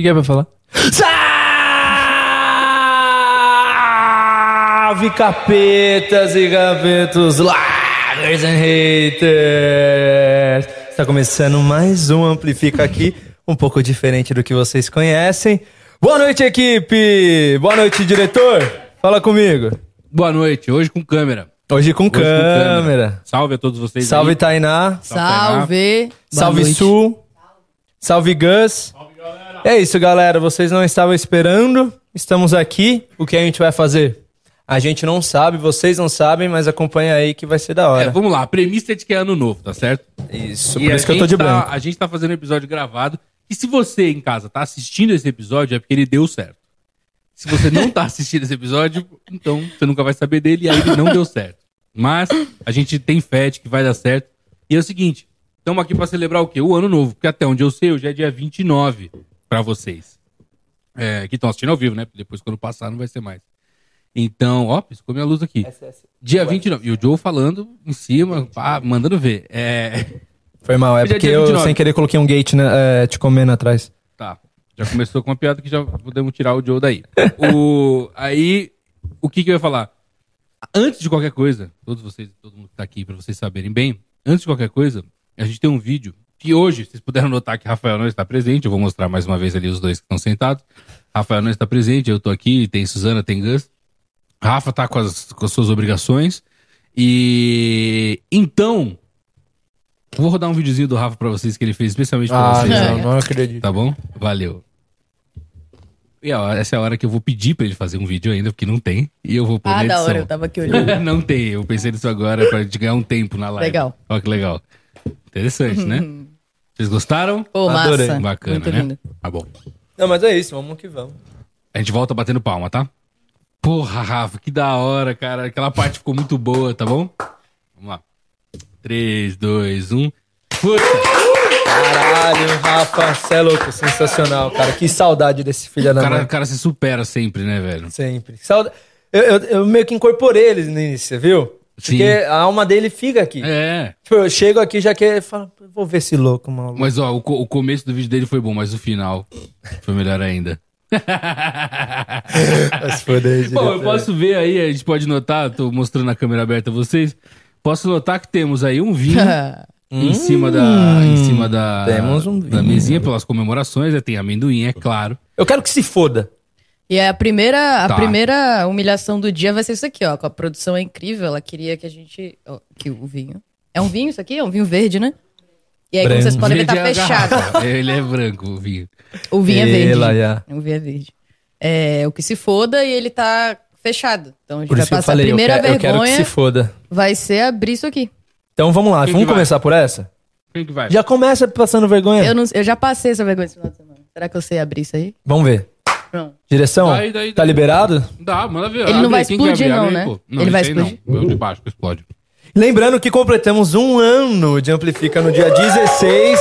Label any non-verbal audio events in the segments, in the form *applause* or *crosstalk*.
Que, que é pra falar? Salve capetas e gavetos, lovers and haters! Está começando mais um Amplifica aqui, um pouco diferente do que vocês conhecem. Boa noite, equipe! Boa noite, diretor! Fala comigo. Boa noite, hoje com câmera. Hoje com Hoje com câmera. Salve a todos vocês. Salve, aí. Tainá. Salve! Salve, noite. Sul. Salve, Gus. É isso, galera. Vocês não estavam esperando. Estamos aqui. O que a gente vai fazer? A gente não sabe, vocês não sabem, mas acompanha aí que vai ser da É, hora. vamos lá, a premissa é de que é ano novo, tá certo? Isso, E por isso que eu tô de tá- branco. A gente tá fazendo um episódio gravado. E se você em casa tá assistindo esse episódio, é porque ele deu certo. Se você não tá *laughs* assistindo esse episódio, então você nunca vai saber dele e aí ele não deu certo. Mas a gente tem fé de que vai dar certo. E é o seguinte, estamos aqui pra celebrar o quê? O ano novo. Porque até onde eu sei, hoje é dia 29 pra vocês. É, que estão assistindo ao vivo, né? Porque Depois, quando passar, não vai ser mais. Então, ó, piscou minha luz aqui. Dia 29. E o Joe falando em cima, pá, mandando ver. É. Foi mal, é é porque eu 29. sem querer coloquei um gate né, é, te comendo atrás. Tá. Já começou com uma piada que já podemos tirar o Joe daí. *laughs* O, aí, o que, que eu ia falar? Antes de qualquer coisa, todos vocês, todo mundo que tá aqui, pra vocês saberem bem, antes de qualquer coisa, a gente tem um vídeo que hoje, vocês puderam notar que Rafael não está presente, eu vou mostrar mais uma vez ali os dois que estão sentados. Rafael não está presente, eu tô aqui, tem Suzana, tem Gus. Rafa tá com as, com as suas obrigações. E então, vou rodar um videozinho do Rafa pra vocês que ele fez especialmente pra Ah, vocês. não, né? não acredito. Tá bom? Valeu. E ó, essa é a hora que eu vou pedir pra ele fazer um vídeo ainda, porque não tem. E eu vou pôr Ah, na da edição. hora, eu tava aqui olhando. *laughs* não tem, eu pensei nisso agora pra gente ganhar um tempo na live. Legal. Ó que legal. Interessante, né? Vocês gostaram? Pô, Adorei. massa. Bacana, Muito né? lindo. Tá bom. Não, mas é isso, vamos que vamos. A gente volta batendo palma, tá? Porra, Rafa, que da hora, cara. Aquela parte ficou muito boa, tá bom? Vamos lá. 3, 2, 1. Puta! Caralho, Rafa, você é louco, sensacional, cara. Que saudade desse filho O da cara, mãe. o cara se supera sempre, né, velho? Sempre. Sauda... Eu, eu- eu meio que incorporei eles no início, viu? Sim. Porque a alma dele fica aqui. É. Tipo, eu chego aqui já que falo, vou ver esse louco, maluco. Mas ó, o, co- o começo do vídeo dele foi bom, mas o final foi melhor ainda. Mas aí, Bom, eu posso ver aí, a gente pode notar, tô mostrando a câmera aberta a vocês. Posso notar que temos aí um vinho *laughs* em cima da em cima da, temos um da vinho. mesinha pelas comemorações, né? tem amendoim, é claro. Eu quero que se foda. E a primeira, a Tá. primeira humilhação do dia vai ser isso aqui, ó. Com a produção é incrível. Ela queria que a gente. ó, que o vinho. É um vinho isso aqui? É um vinho verde, né? E aí, como Branco. vocês podem ver, tá é fechado. Ele é branco, o vinho. O vinho é verde. Ela, já. O vinho é verde. É, o que se foda e ele tá fechado. Então a gente Por vai eu passar falei, a eu primeira quero, eu quero que vergonha. se foda. Vai ser abrir isso aqui. Então vamos lá, Quem vamos que vai? começar por essa? Quem que vai? Já começa passando vergonha. Eu, não, eu já passei essa vergonha esse final de semana. Será que eu sei abrir isso aí? Vamos ver. Pronto. Direção, Daí, daí, tá daí. liberado? Dá, manda ver. Ele não Abre vai aí, quem que explodir, abrir? não, Abre aí, né? pô. Não, Ele vai esse aí não. explodir? O de baixo que explode. Lembrando que completamos um ano de Amplifica no dia 16.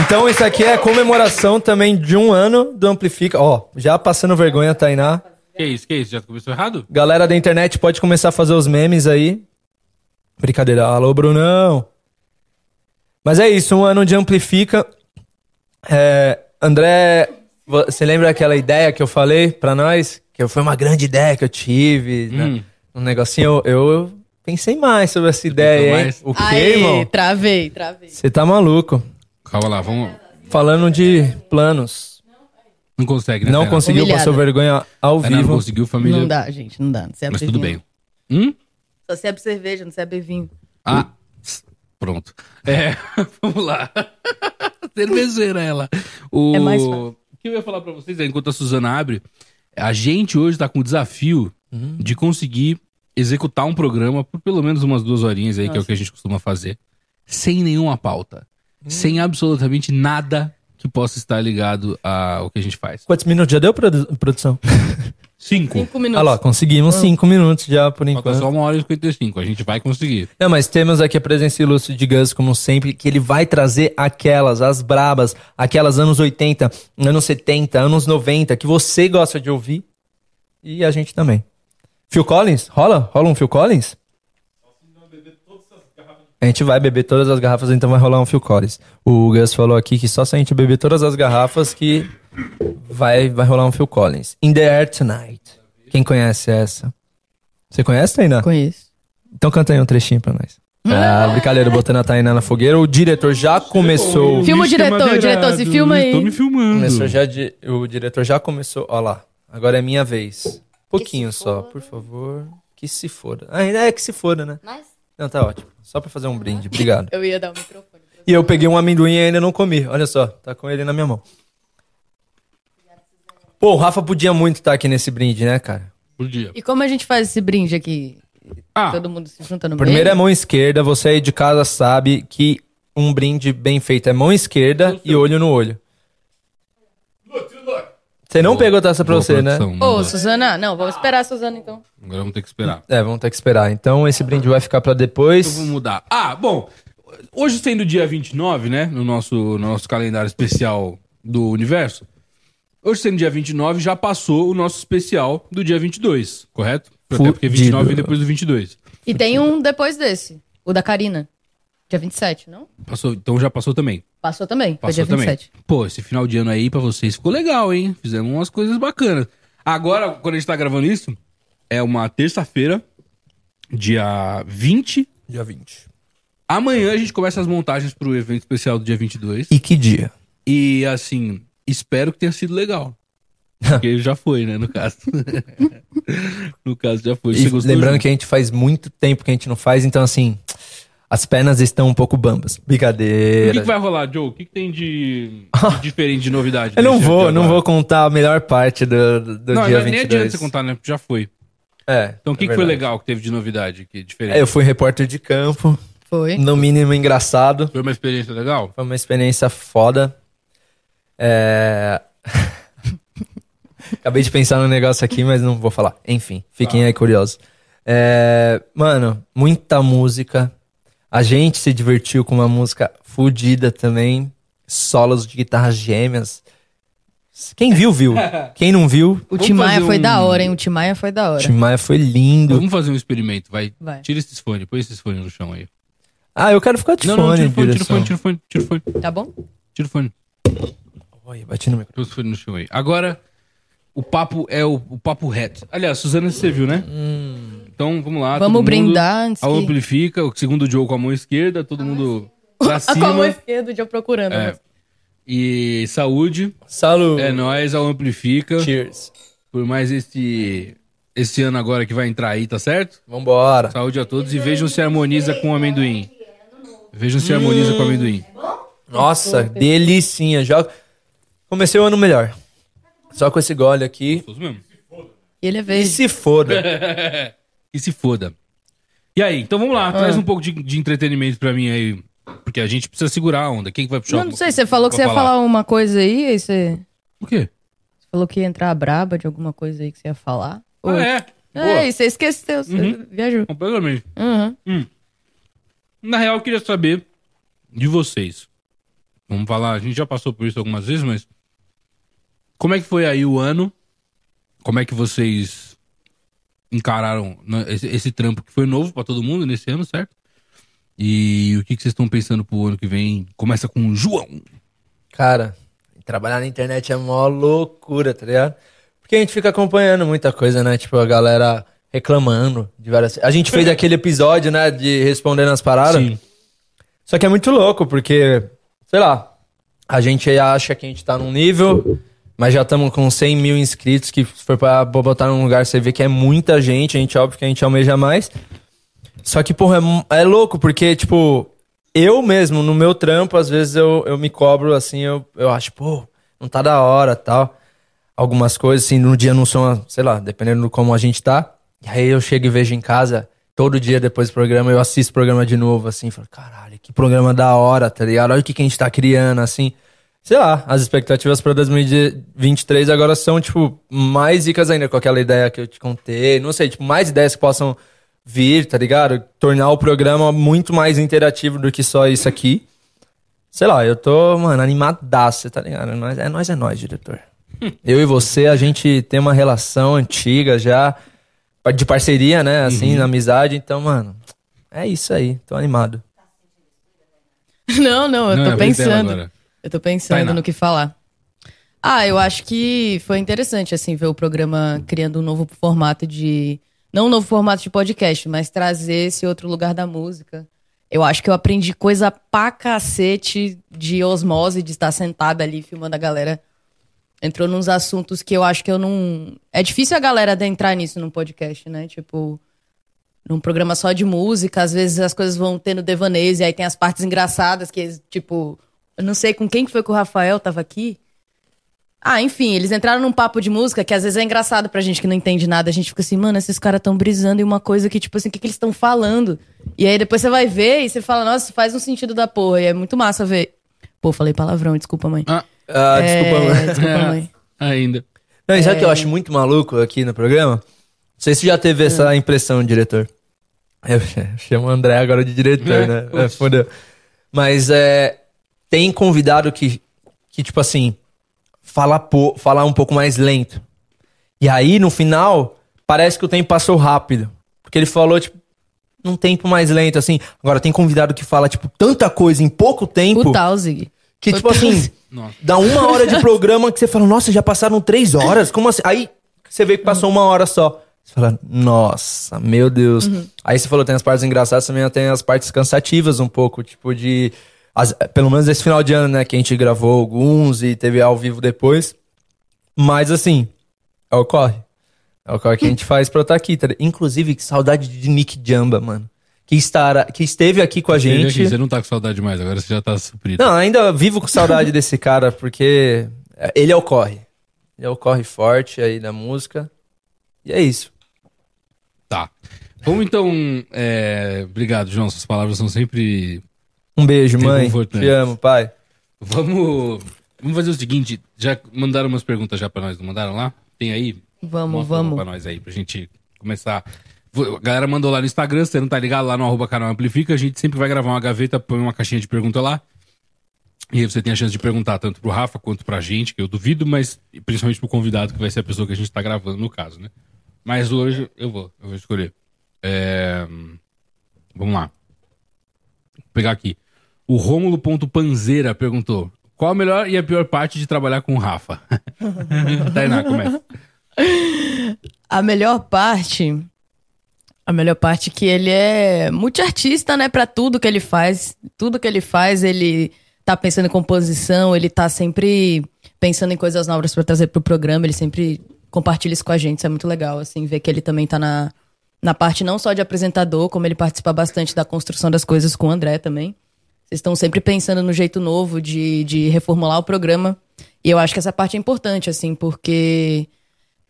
Então isso aqui é a comemoração também de um ano do Amplifica. Ó, já passando vergonha, Tainá. Que isso, que isso? Já começou errado? Galera da internet pode começar a fazer os memes aí. Brincadeira. Alô, Brunão. Mas é isso, um ano de Amplifica. É, André, você lembra aquela ideia que eu falei pra nós? Que foi uma grande ideia que eu tive, né? Hum. Um negocinho. Eu, eu pensei mais sobre essa ideia, hein? mais? O quê, Aê, irmão? travei, travei. Você tá maluco. Calma lá, vamos. Falando de planos. Não consegue, né? Não Tainá? conseguiu, Humilhada. passou vergonha ao Tainá não vivo. conseguiu, família. Não dá, gente, não dá. Você Mas abrir tudo vinho. bem. Hum? Só serve cerveja, não serve vinho. Ah, pronto. É, *laughs* vamos lá. *laughs* Cervejeira ela. O... É mais fácil. O que eu ia falar pra vocês, é, enquanto a Suzana abre, a gente hoje tá com o desafio de conseguir executar um programa por pelo menos umas duas horinhas aí, que é o que a gente costuma fazer, sem nenhuma pauta. Sem absolutamente nada que possa estar ligado ao que a gente faz. Quantos minutos já deu, produ- produção? *laughs* Cinco. Cinco minutos. Olha lá, conseguimos cinco minutos já, por Falta enquanto. só uma hora e 55. A gente vai conseguir. Não, mas temos aqui a presença ilustre de Gus, como sempre, que ele vai trazer aquelas, as brabas, aquelas anos 80, anos 70, anos 90, que você gosta de ouvir. E a gente também. Phil Collins? Rola? Rola um Phil Collins? A gente vai beber todas as garrafas, então vai rolar um Phil Collins. O Gus falou aqui que só se a gente beber todas as garrafas que vai, vai rolar um Phil Collins. In the Air Tonight. Quem conhece essa? Você conhece, Tainá? Conheço. Então canta aí um trechinho pra nós. *laughs* Ah, brincadeira, botando a Tainá na fogueira. O diretor já começou. Filma o diretor, diretor, se filma aí. Tô me filmando. começou já de- o diretor já começou. Ó lá. Agora é minha vez. Pouquinho só, por favor. Que se foda. Ah, ainda é que se foda, né? Não, tá ótimo. Só pra fazer um brinde. Obrigado. Eu ia dar o microfone. E eu peguei um amendoim e ainda não comi. Olha só, tá com ele na minha mão. Pô, o Rafa podia muito estar aqui nesse brinde, né, cara? Por dia. E como a gente faz esse brinde aqui? Ah, Todo mundo se junta no Primeiro é meio? mão esquerda, você aí de casa sabe que um brinde bem feito é mão esquerda e olho no olho. Você não pegou taça pra boa você, né? produção, Ô, mandou. Suzana, não, vamos esperar a Suzana então. Agora vamos ter que esperar. É, vamos ter que esperar. Então esse brinde vai ficar pra Então depois. vamos mudar. Ah, bom. Hoje sendo dia 29, né? No nosso, no nosso calendário especial do universo. Hoje sendo dia 29, já passou o nosso especial do dia 22, correto? Até porque 29 vem depois do 22. E tem um depois desse, o da Karina. Dia 27, não? Passou, então já passou também. Passou também, foi Passou dia também. 27. Pô, esse final de ano aí pra vocês ficou legal, hein? Fizemos umas coisas bacanas. Agora, quando a gente tá gravando isso, é uma terça-feira, dia 20. Dia 20. Amanhã a gente começa as montagens pro evento especial do dia 22. E que dia? E assim, espero que tenha sido legal. Porque já foi, né, no caso. *laughs* no caso já foi. Lembrando João? que a gente faz muito tempo que a gente não faz, então assim, as pernas estão um pouco bambas. O Brincadeira. que, que vai rolar, Joe? O que, que tem de, de *laughs* diferente de novidade? Eu não vou, não vou contar a melhor parte do, do, Não, dia nem 22. adianta você contar, né? Porque já foi. É, Então o que, é que foi legal que teve de novidade, que diferente? É, eu fui repórter de campo, Foi. no mínimo engraçado. Foi uma experiência legal? Foi uma experiência foda. É... *laughs* Acabei de pensar no negócio aqui, mas não vou falar. Enfim, fiquem aí curiosos. É... Mano, muita música. A gente se divertiu com uma música fodida também. Solos de guitarras gêmeas. Quem viu, viu. *laughs* Quem não viu, O Timaya foi um- da hora, hein? O Timaya foi da o hora. Tim Maia foi lindo. Vamos fazer um experimento, vai. Vai. Tira esses fones, põe esses fones no chão aí. Ah, eu quero ficar de não, fone, não, tira o fone, tira o fone, tira o fone, tira o fone, Tá bom? tira o fone. Oi, bati no microfone. Os fones no chão aí. Agora, o papo é o, o papo reto. Aliás, Suzana, você viu, né? Então, vamos lá. Vamos mundo. brindar antes A que- amplifica, o segundo Joe com a mão esquerda, todo mundo pra Ah, *laughs* com a mão cima. esquerda, o dia procurando. É. né? E saúde, Saúde. é nóis, ao amplifica. Cheers. Por mais esse, esse ano agora que vai entrar aí, tá certo? Vambora. Saúde a todos e vejam se harmoniza com o amendoim. Vejam se harmoniza com o amendoim. Nossa, delicinha. Já comecei o ano melhor. Só com esse gole aqui. Gostoso mesmo. E ele é E verde. se foda. *laughs* E se foda. E aí, então vamos lá, traz um pouco de, de entretenimento pra mim aí. Porque a gente precisa segurar a onda. Quem que vai puxar Não, o- não sei, você falou que você ia falar uma coisa aí, aí você O quê? falou que ia entrar braba de alguma coisa aí que você ia falar. Ou- Ah, é. Boa. É, e você esqueceu, você Uhum. viajou. Completamente. Uhum. Na real, eu queria saber de vocês. Vamos falar, a gente já passou por isso algumas vezes, mas. Como é que foi aí o ano? Como é que vocês encararam né, esse, esse trampo que foi novo pra todo mundo nesse ano, certo? E o que, que vocês estão pensando pro ano que vem? Começa com o João. Cara, trabalhar na internet é mó loucura, tá ligado? Porque a gente fica acompanhando muita coisa, né? Tipo, a galera reclamando de várias. A gente fez *laughs* aquele episódio, né? De respondendo as paradas. Sim. Só que é muito louco, porque, sei lá, a gente acha que a gente tá num nível, mas já estamos com 100 mil inscritos, que se for pra botar num lugar, você vê que é muita gente, a gente, óbvio que a gente almeja mais. Só que, porra, é é, louco, porque, tipo, eu mesmo, no meu trampo, às vezes eu, eu me cobro assim, eu, eu acho, pô, não tá da hora tal. Algumas coisas, assim, no dia não são, sei lá, dependendo do como a gente tá. E aí eu chego e vejo em casa, todo dia depois do programa, eu assisto o programa de novo, assim, falo, caralho, que programa da hora, tá ligado? Olha o que, que a gente tá criando, assim. Sei lá, as expectativas pra 2023 agora são, tipo, mais ricas ainda com aquela ideia que eu te contei. Não sei, tipo, mais ideias que possam vir, tá ligado? Tornar o programa muito mais interativo do que só isso aqui. Sei lá, eu tô, mano, animadaço, tá ligado? Nós, é nós, é nós, diretor. *laughs* Eu e você, a gente tem uma relação antiga já, de parceria, né? Assim, na amizade. Então, mano, é isso aí. Tô animado. Não, não, eu Não, tô é pensando. Eu tô pensando Tainá. no que falar. Ah, eu acho que foi interessante, assim, ver o programa criando um novo formato de. Não um novo formato de podcast, mas trazer esse outro lugar da música. Eu acho que eu aprendi coisa pra cacete de osmose, de estar sentada ali filmando a galera. Entrou nos assuntos que eu acho que eu não. É difícil a galera adentrar nisso num podcast, né? Tipo, num programa só de música, às vezes as coisas vão tendo devaneios, e aí tem as partes engraçadas, que, tipo, eu não sei com quem que foi que o Rafael tava aqui. Ah, enfim, eles entraram num papo de música que às vezes é engraçado pra gente que não entende nada. A gente fica assim, mano, esses caras tão brisando em uma coisa que, tipo assim, o que, que eles estão falando? E aí depois você vai ver e você fala, nossa, faz um sentido da porra. E é muito massa ver. Pô, falei palavrão, desculpa, mãe. Ah, Ah, desculpa, É. Desculpa, É. mãe. *laughs* ainda. Não, e sabe o É. que eu acho muito maluco aqui no programa? Não sei se já teve essa impressão, diretor. Eu *laughs* chamo o André agora de diretor, É, né? É, fodeu. Mas é, tem convidado que, que tipo assim, fala, po, fala um pouco mais lento. E aí, no final, parece que o tempo passou rápido. Porque ele falou, tipo, num tempo mais lento, assim. Agora, tem convidado que fala, tipo, tanta coisa em pouco tempo. O Tausig. Que, O tipo assim, Tausig. Nossa. dá uma hora de *laughs* programa que você fala, nossa, já passaram três horas? Como assim? Aí você vê que passou uma hora só. Você fala, nossa, meu Deus. Uhum. Aí você falou, tem as partes engraçadas, também tem as partes cansativas um pouco, tipo de. As- pelo menos esse final de ano, né? Que a gente gravou alguns e teve ao vivo depois. Mas assim, é o corre. É o corre que a gente faz pra estar aqui. Tá? Inclusive, que saudade de Nick Jamba, mano. Que, estará, que esteve aqui com a gente. aqui, você não tá com saudade mais, agora você já tá suprido. Não, ainda vivo com saudade desse cara, porque ele é o corre. Ele é o corre forte aí da música. E é isso. Tá. Vamos então. é, Obrigado, João. Suas palavras são sempre. Um beijo, mãe. Te amo, pai. Vamos. Vamos fazer o seguinte. Já mandaram umas perguntas já pra nós, não mandaram lá? Tem aí? Vamos, Mostra vamos. pra nós aí, pra gente começar. A galera mandou lá no Instagram, se você não tá ligado lá no arroba canal Amplifica, a gente sempre vai gravar uma gaveta, põe uma caixinha de pergunta lá. E aí você tem a chance de perguntar tanto pro Rafa quanto pra gente, que eu duvido, mas principalmente pro convidado, que vai ser a pessoa que a gente tá gravando no caso, né? Mas hoje eu vou, eu vou escolher. É, Vamos lá. Vou pegar aqui. O Rômulo.panzeira perguntou: qual a melhor e a pior parte de trabalhar com o Rafa? *laughs* Tainá, começa. A melhor parte. A melhor parte é que ele é multiartista, né? Pra tudo que ele faz. Tudo que ele faz, ele tá pensando em composição, ele tá sempre pensando em coisas novas pra trazer pro programa, ele sempre compartilha isso com a gente. Isso é muito legal, assim, ver que ele também tá na, na parte não só de apresentador, como ele participa bastante da construção das coisas com o André também. Vocês estão sempre pensando no jeito novo de, de reformular o programa. E eu acho que essa parte é importante, assim, porque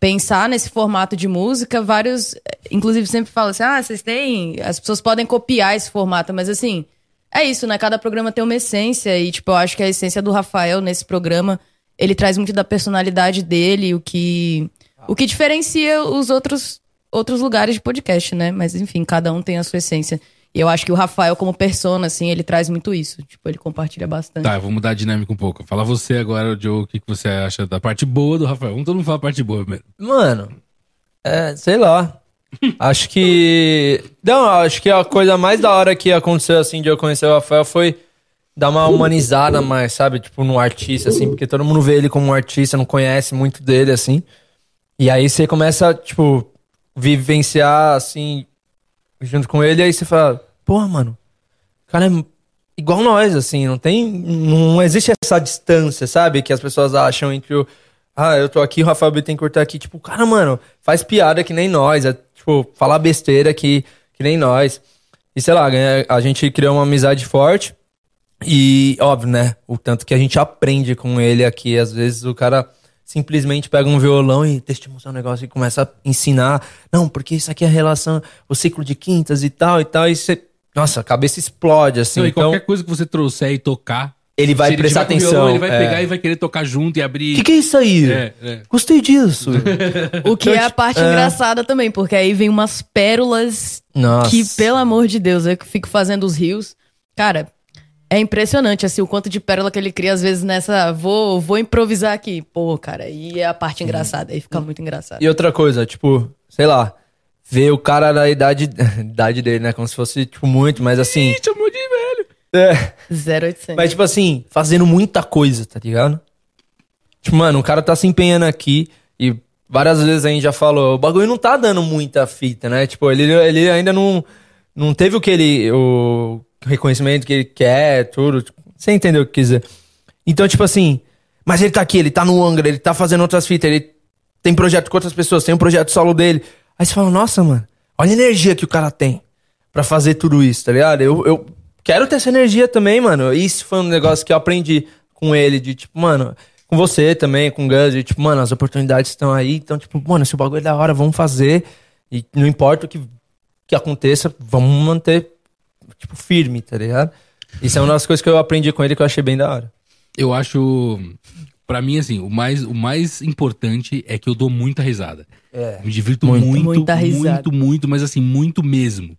pensar nesse formato de música, vários, inclusive sempre falam assim: "Ah, vocês têm, as pessoas podem copiar esse formato", mas assim, é isso, né? Cada programa tem uma essência e tipo, eu acho que a essência do Rafael nesse programa, ele traz muito da personalidade dele, o que o que diferencia os outros outros lugares de podcast, né? Mas enfim, cada um tem a sua essência. E eu acho que o Rafael como persona assim, ele traz muito isso, tipo, ele compartilha bastante. Tá, eu vou mudar a dinâmica um pouco. Fala você agora, Joe, o que, que você acha da parte boa do Rafael. Vamos todo mundo falar a parte boa primeiro. Mano, é, sei lá. *laughs* acho que. Não, acho que a coisa mais da hora que aconteceu assim de eu conhecer o Rafael foi dar uma humanizada mais, sabe? Tipo, no artista, assim, porque todo mundo vê ele como um artista, não conhece muito dele, assim. E aí você começa, tipo, vivenciar, assim, junto com ele, e aí você fala, porra, mano, o cara é igual nós, assim, não tem. Não existe essa distância, sabe? Que as pessoas acham entre o. Ah, eu tô aqui, o Rafael Bittencourt tá aqui. Tipo, cara, mano, faz piada que nem nós. É, tipo, falar besteira que, que nem nós. E sei lá, a gente criou uma amizade forte. E, óbvio, né? O tanto que a gente aprende com ele aqui. Às vezes o cara simplesmente pega um violão e deixa te mostrar um negócio e começa a ensinar. Não, porque isso aqui é a relação, o ciclo de quintas e tal e tal. E você. Nossa, a cabeça explode, assim. Não, e então, qualquer coisa que você trouxer e tocar. ele vai ele prestar atenção. violão, ele vai é. pegar e vai querer tocar junto e abrir. O que, que é isso aí? É, é. Gostei disso. *laughs* O que é a parte É. engraçada também, porque aí vem umas pérolas Nossa. que, pelo amor de Deus, eu que fico fazendo os rios. Cara, é impressionante, assim, o quanto de pérola que ele cria, às vezes, nessa. Vou, vou improvisar aqui. Pô, cara, aí é a parte engraçada, aí fica muito engraçado. E outra coisa, tipo, sei lá, ver o cara da idade, *laughs* idade dele, né? Como se fosse, tipo, muito, mas assim. Ih, chamou de velho. É, 0800. mas, tipo assim, fazendo muita coisa, tá ligado? Tipo, mano, o cara tá se empenhando aqui e várias vezes a gente já falou, o bagulho não tá dando muita fita, né? Tipo, ele, ele ainda não, não teve o que ele. O reconhecimento que ele quer, tudo. Você entendeu o que quis dizer? Então, tipo assim, mas ele tá aqui, ele tá no Angra, ele tá fazendo outras fitas, ele tem projeto com outras pessoas, tem um projeto solo dele. Aí você fala, nossa, mano, olha a energia que o cara tem pra fazer tudo isso, tá ligado? Eu, eu quero ter essa energia também, mano. Isso foi um negócio que eu aprendi com ele, de tipo, mano, com você também, com o Gus, de tipo, mano, as oportunidades estão aí, então, tipo, mano, se o bagulho é da hora, vamos fazer. E não importa o que, que aconteça, vamos manter, tipo, firme, tá ligado? Isso é uma das coisas que eu aprendi com ele que eu achei bem da hora. Eu acho. Pra mim, assim, o mais, o mais importante é que eu dou muita risada. É. Me divirto Muito. muito, risada. muito, muito, mas assim, muito mesmo.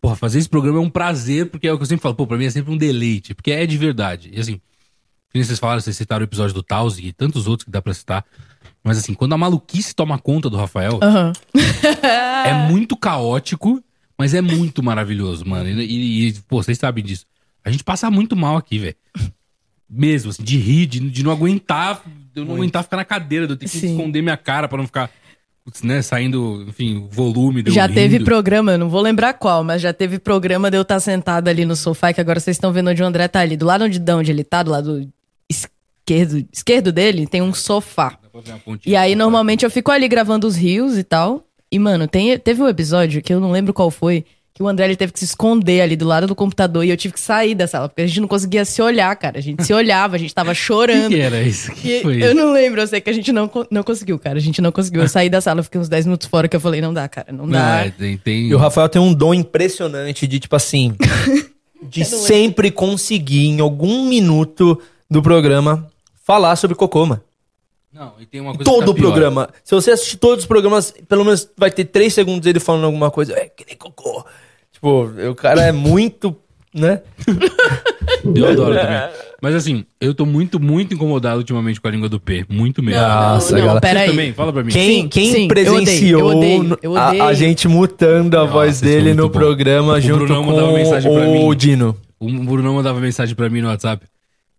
Porra, fazer esse programa é um prazer, porque é o que eu sempre falo, pô, pra mim é sempre um deleite, porque é de verdade. E assim, vocês falaram, vocês citaram o episódio do Taos e tantos outros que dá pra citar. Mas assim, quando a maluquice toma conta do Rafael, Aham. é muito caótico, mas é muito maravilhoso, mano. E, e- e, pô, vocês sabem disso. A gente passa muito mal aqui, velho. Mesmo, assim, de rir, de, de não aguentar, de eu não aguentar ficar na cadeira, de eu ter que Sim. esconder minha cara pra não ficar, né, saindo, enfim, o volume. de eu Já teve rindo. programa, eu não vou lembrar qual, mas já teve programa de eu estar sentado ali no sofá, que agora vocês estão vendo onde o André tá ali. Do lado onde, de onde ele tá, do lado esquerdo, esquerdo dele, tem um sofá. E aí, normalmente, eu fico ali gravando os rios e tal. E, mano, tem, teve um episódio que eu não lembro qual foi, que o André ele teve que se esconder ali do lado do computador e eu tive que sair da sala, porque a gente não conseguia se olhar, cara. A gente se olhava, a gente tava *laughs* O que, chorando. que era isso? O que foi eu isso? não lembro, eu sei que a gente não, não conseguiu, cara. A gente não conseguiu. Eu saí da sala, eu fiquei uns 10 minutos fora que eu falei, não dá, cara, não dá. Ah, tem, tem... E o Rafael tem um dom impressionante de, tipo assim, *laughs* de sempre conseguir, em algum minuto do programa, falar sobre cocô, mano. Não, e tem uma coisa Todo tá o programa. Se você assistir todos os programas, pelo menos vai ter três segundos ele falando alguma coisa. É, que nem cocô. Tipo, o cara é muito, né? *laughs* Eu adoro também. Mas assim, eu tô muito, muito incomodado ultimamente com a língua do P. Muito mesmo. Nossa, não, galera. pera Você aí. também, fala pra mim. Quem, quem sim, eu presenciou odeio, eu odeio, eu a- A, odeio. gente mutando a Nossa, voz isso foi dele muito no bom. programa O junto Brunão com mandava mensagem pra o mim. Dino. O Brunão mandava mensagem pra mim no WhatsApp.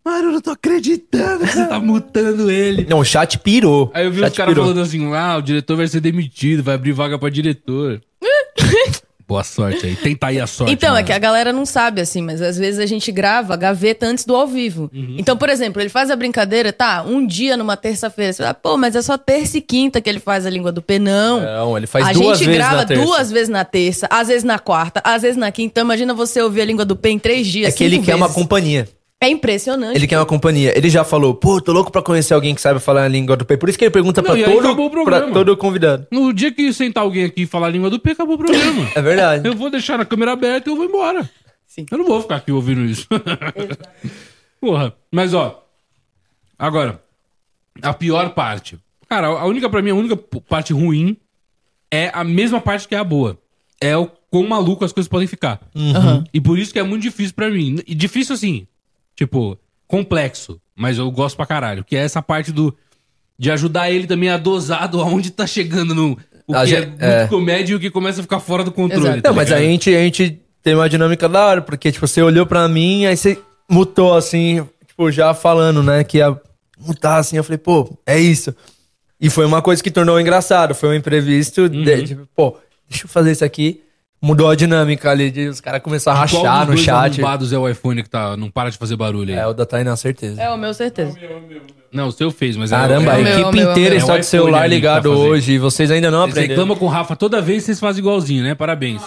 Mano, eu não tô acreditando que você tá mutando ele. Não, o chat pirou. Aí eu vi chat os caras pirou. falando assim: ah, o diretor vai ser demitido, vai abrir vaga pra diretor. *laughs* Boa sorte aí. Tenta aí a sorte. Então, é que a galera não sabe, assim, mas às vezes a gente grava a gaveta antes do ao vivo. Uhum. Então, por exemplo, ele faz a brincadeira, tá, um dia numa terça-feira. Você fala, pô, mas é só terça e quinta que ele faz a língua do P. Não. Não, ele faz a duas gente vezes grava na terça. duas vezes na terça, às vezes na quarta, às vezes na quinta. Então, imagina você ouvir a língua do P em três dias. É que ele cinco quer uma vezes. companhia. É impressionante. Ele quer uma companhia. Ele já falou, pô, tô louco pra conhecer alguém que sabe falar a língua do P. Por isso que ele pergunta Não, pra, e aí acabou o todo, programa. pra todo convidado. No dia que sentar alguém aqui e falar a língua do P, acabou o programa. *laughs* É verdade. eu vou deixar na câmera aberta e eu vou embora. Sim. Eu não vou ficar aqui ouvindo isso. *laughs* Porra. Mas, ó. Agora, a pior parte. Cara, a única, pra mim, a única parte ruim é a mesma parte que é a boa. É o quão maluco as coisas podem ficar. E por isso que é muito difícil pra mim. E difícil assim, tipo, complexo. Mas eu gosto pra caralho. Que é essa parte do. De ajudar ele também a dosar do aonde tá chegando no. O A que é gente- muito é. comédia e o que começa a ficar fora do controle. Tá Não, mas a gente, a gente tem uma dinâmica da hora, porque, tipo, você olhou pra mim, aí você mutou, assim, tipo, já falando, né, que ia mutar, assim, eu falei, pô, é isso. E foi uma coisa que tornou engraçado, foi um imprevisto, Uhum. de, tipo, pô, deixa eu fazer isso aqui. Mudou a dinâmica ali, de os caras começaram a Qual rachar dos no dois chat. arrombados é o iPhone que tá, não para de fazer barulho aí? É, o da Tainá, certeza. É o meu, certeza. Não, o seu fez, mas Caramba, é, a meu, equipe meu, o inteira meu. está É o de iPhone celular ali que tá ligado fazendo. hoje e vocês ainda não Vocês aprenderam. reclamam com o Rafa toda vez vocês fazem igualzinho, né? Parabéns.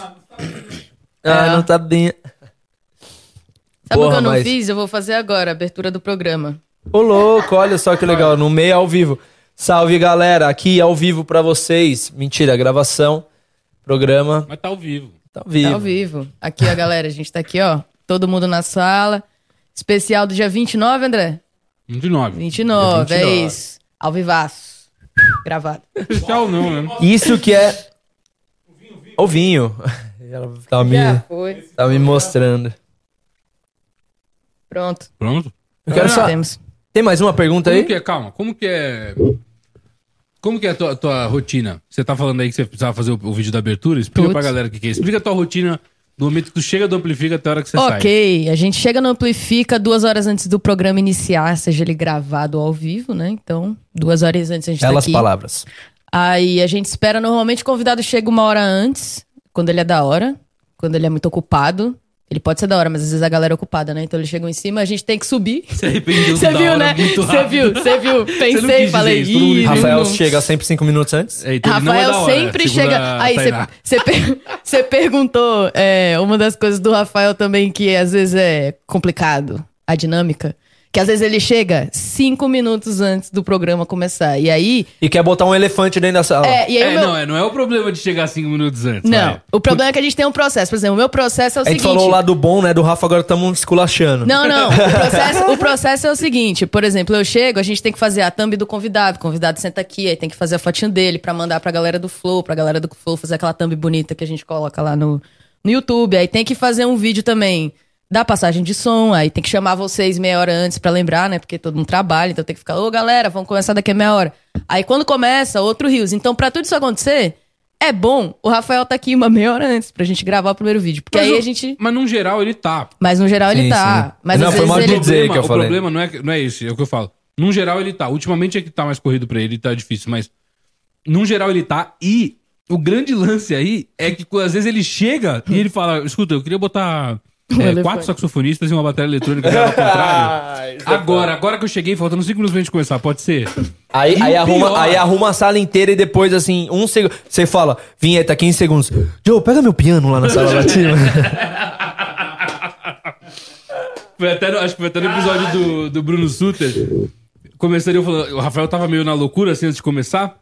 Ah, É. não tá bem. Sabe o Porra, que eu não mas- fiz? Eu vou fazer agora, a abertura do programa. Ô, louco, olha só que legal. No meio ao vivo. Salve, galera. Aqui ao vivo pra vocês. Mentira, gravação. Programa. Mas tá ao vivo. Tá ao vivo. Tá ao vivo. Aqui, ó, galera, a gente tá aqui, ó. Todo mundo na sala. Especial do dia 29, André? Um de nove. 29, Dia é 29. isso. Ao vivaço. Gravado. Especial não, né? Isso que é. O vinho. *laughs* Ela tá me, Já foi. tá me mostrando. Pronto. Pronto. Eu quero Já só. temos. Tem mais uma pergunta Como aí? que é, calma, como que é... Como que é a tua, tua rotina? Você tá falando aí que você precisava fazer o, o vídeo da abertura? Explica Putz. pra galera o que, que é. Explica a tua rotina do momento que tu chega do Amplifica até a hora que você sai. Ok, a gente chega no Amplifica duas horas antes do programa iniciar, seja ele gravado ou ao vivo, né? Então, duas horas antes a gente tá Belas aqui. palavras. Aí a gente espera, normalmente o convidado chega uma hora antes, quando ele é da hora, quando ele é muito ocupado. Ele pode ser da hora, mas às vezes a galera é ocupada, né? Então eles chegam em cima, a gente tem que subir. Se arrependeu Você viu, hora né? Você viu, você viu. *laughs* Pensei, falei, isso, "Ih, entendeu." Rafael não- chega sempre cinco minutos antes. É, então é Rafael da hora, sempre chega. Aí *laughs* você perguntou é, uma das coisas do Rafael também que às vezes é complicado, a dinâmica. Que às vezes ele chega cinco minutos antes do programa começar. E aí. E quer botar um elefante dentro da sala. É, e aí É, meu. não, é, não é o problema de chegar cinco minutos antes. Não, vai. o problema é que a gente tem um processo. Por exemplo, o meu processo é o a gente seguinte. falou o lado bom, né? Do Rafa, agora estamos esculachando. Não, não. O *laughs* processo, o processo é o seguinte: por exemplo, eu chego, a gente tem que fazer a thumb do convidado. O convidado senta aqui, aí tem que fazer a fotinho dele pra mandar pra galera do Flow, pra galera do Flow fazer aquela thumb bonita que a gente coloca lá no, no YouTube. Aí tem que fazer um vídeo também da passagem de som, aí tem que chamar vocês meia hora antes pra lembrar, né? Porque todo mundo trabalha, então tem que ficar, ô galera, vamos começar daqui a meia hora. Aí quando começa, outro rios. Então, pra tudo isso acontecer, é bom o Rafael tá aqui uma meia hora antes pra gente gravar o primeiro vídeo. Porque aí o- a gente. Mas num geral ele tá. Mas no geral ele Sim, tá. sim. Mas Não, foi mal de ele... dizer. que eu o falei. problema não é, não é esse, é o que eu falo. Num geral ele tá. Ultimamente é que tá mais corrido pra ele, tá difícil, mas num geral ele tá. E o grande lance aí é que às vezes ele chega e ele fala: escuta, eu queria botar *laughs* é, elefante. quatro saxofonistas e uma bateria eletrônica já ao contrário. *laughs* agora, agora que eu cheguei, faltando cinco minutos pra gente começar, pode ser? Aí, aí, arruma, aí arruma a sala inteira e depois, assim, um segundo. Você fala, vinheta, 15 segundos. Joe, pega meu piano lá na sala latina. *laughs* Foi até no- acho que foi até no episódio do, do Bruno Suter. Começando eu falando, o Rafael tava meio na loucura assim antes de começar,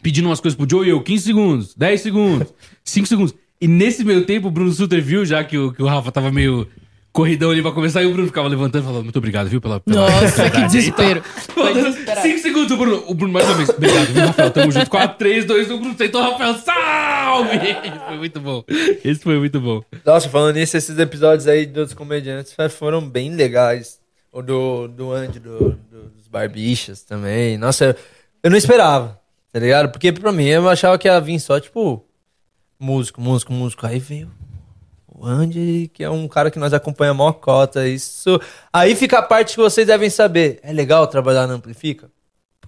pedindo umas coisas pro Joe e eu, 15 segundos, 10 segundos, 5 segundos. E nesse meio tempo o Bruno Suter viu já que o, que o Rafa tava meio corridão ali pra começar e o Bruno ficava levantando e falando, muito obrigado, viu, pela. pela Nossa, que desespero. *laughs* 5 segundos, o Bruno. O Bruno mais uma vez. Obrigado, viu, Rafael? Tamo junto. 4, 3, 2, 1, Bruno sentou, Rafael, salve! *laughs* Foi muito bom. Esse foi muito bom. Nossa, falando nisso, esses episódios aí dos comediantes foram bem legais. O do, do Andy, do, do- dos Barbichas também. Nossa, eu, eu não esperava, tá ligado? Porque pra mim eu achava que ia vir só, tipo, músico, músico, músico. Aí veio o Andy, que é um cara que nós acompanhamos a maior cota. Isso. Aí fica a parte que vocês devem saber. É legal trabalhar na Amplifica?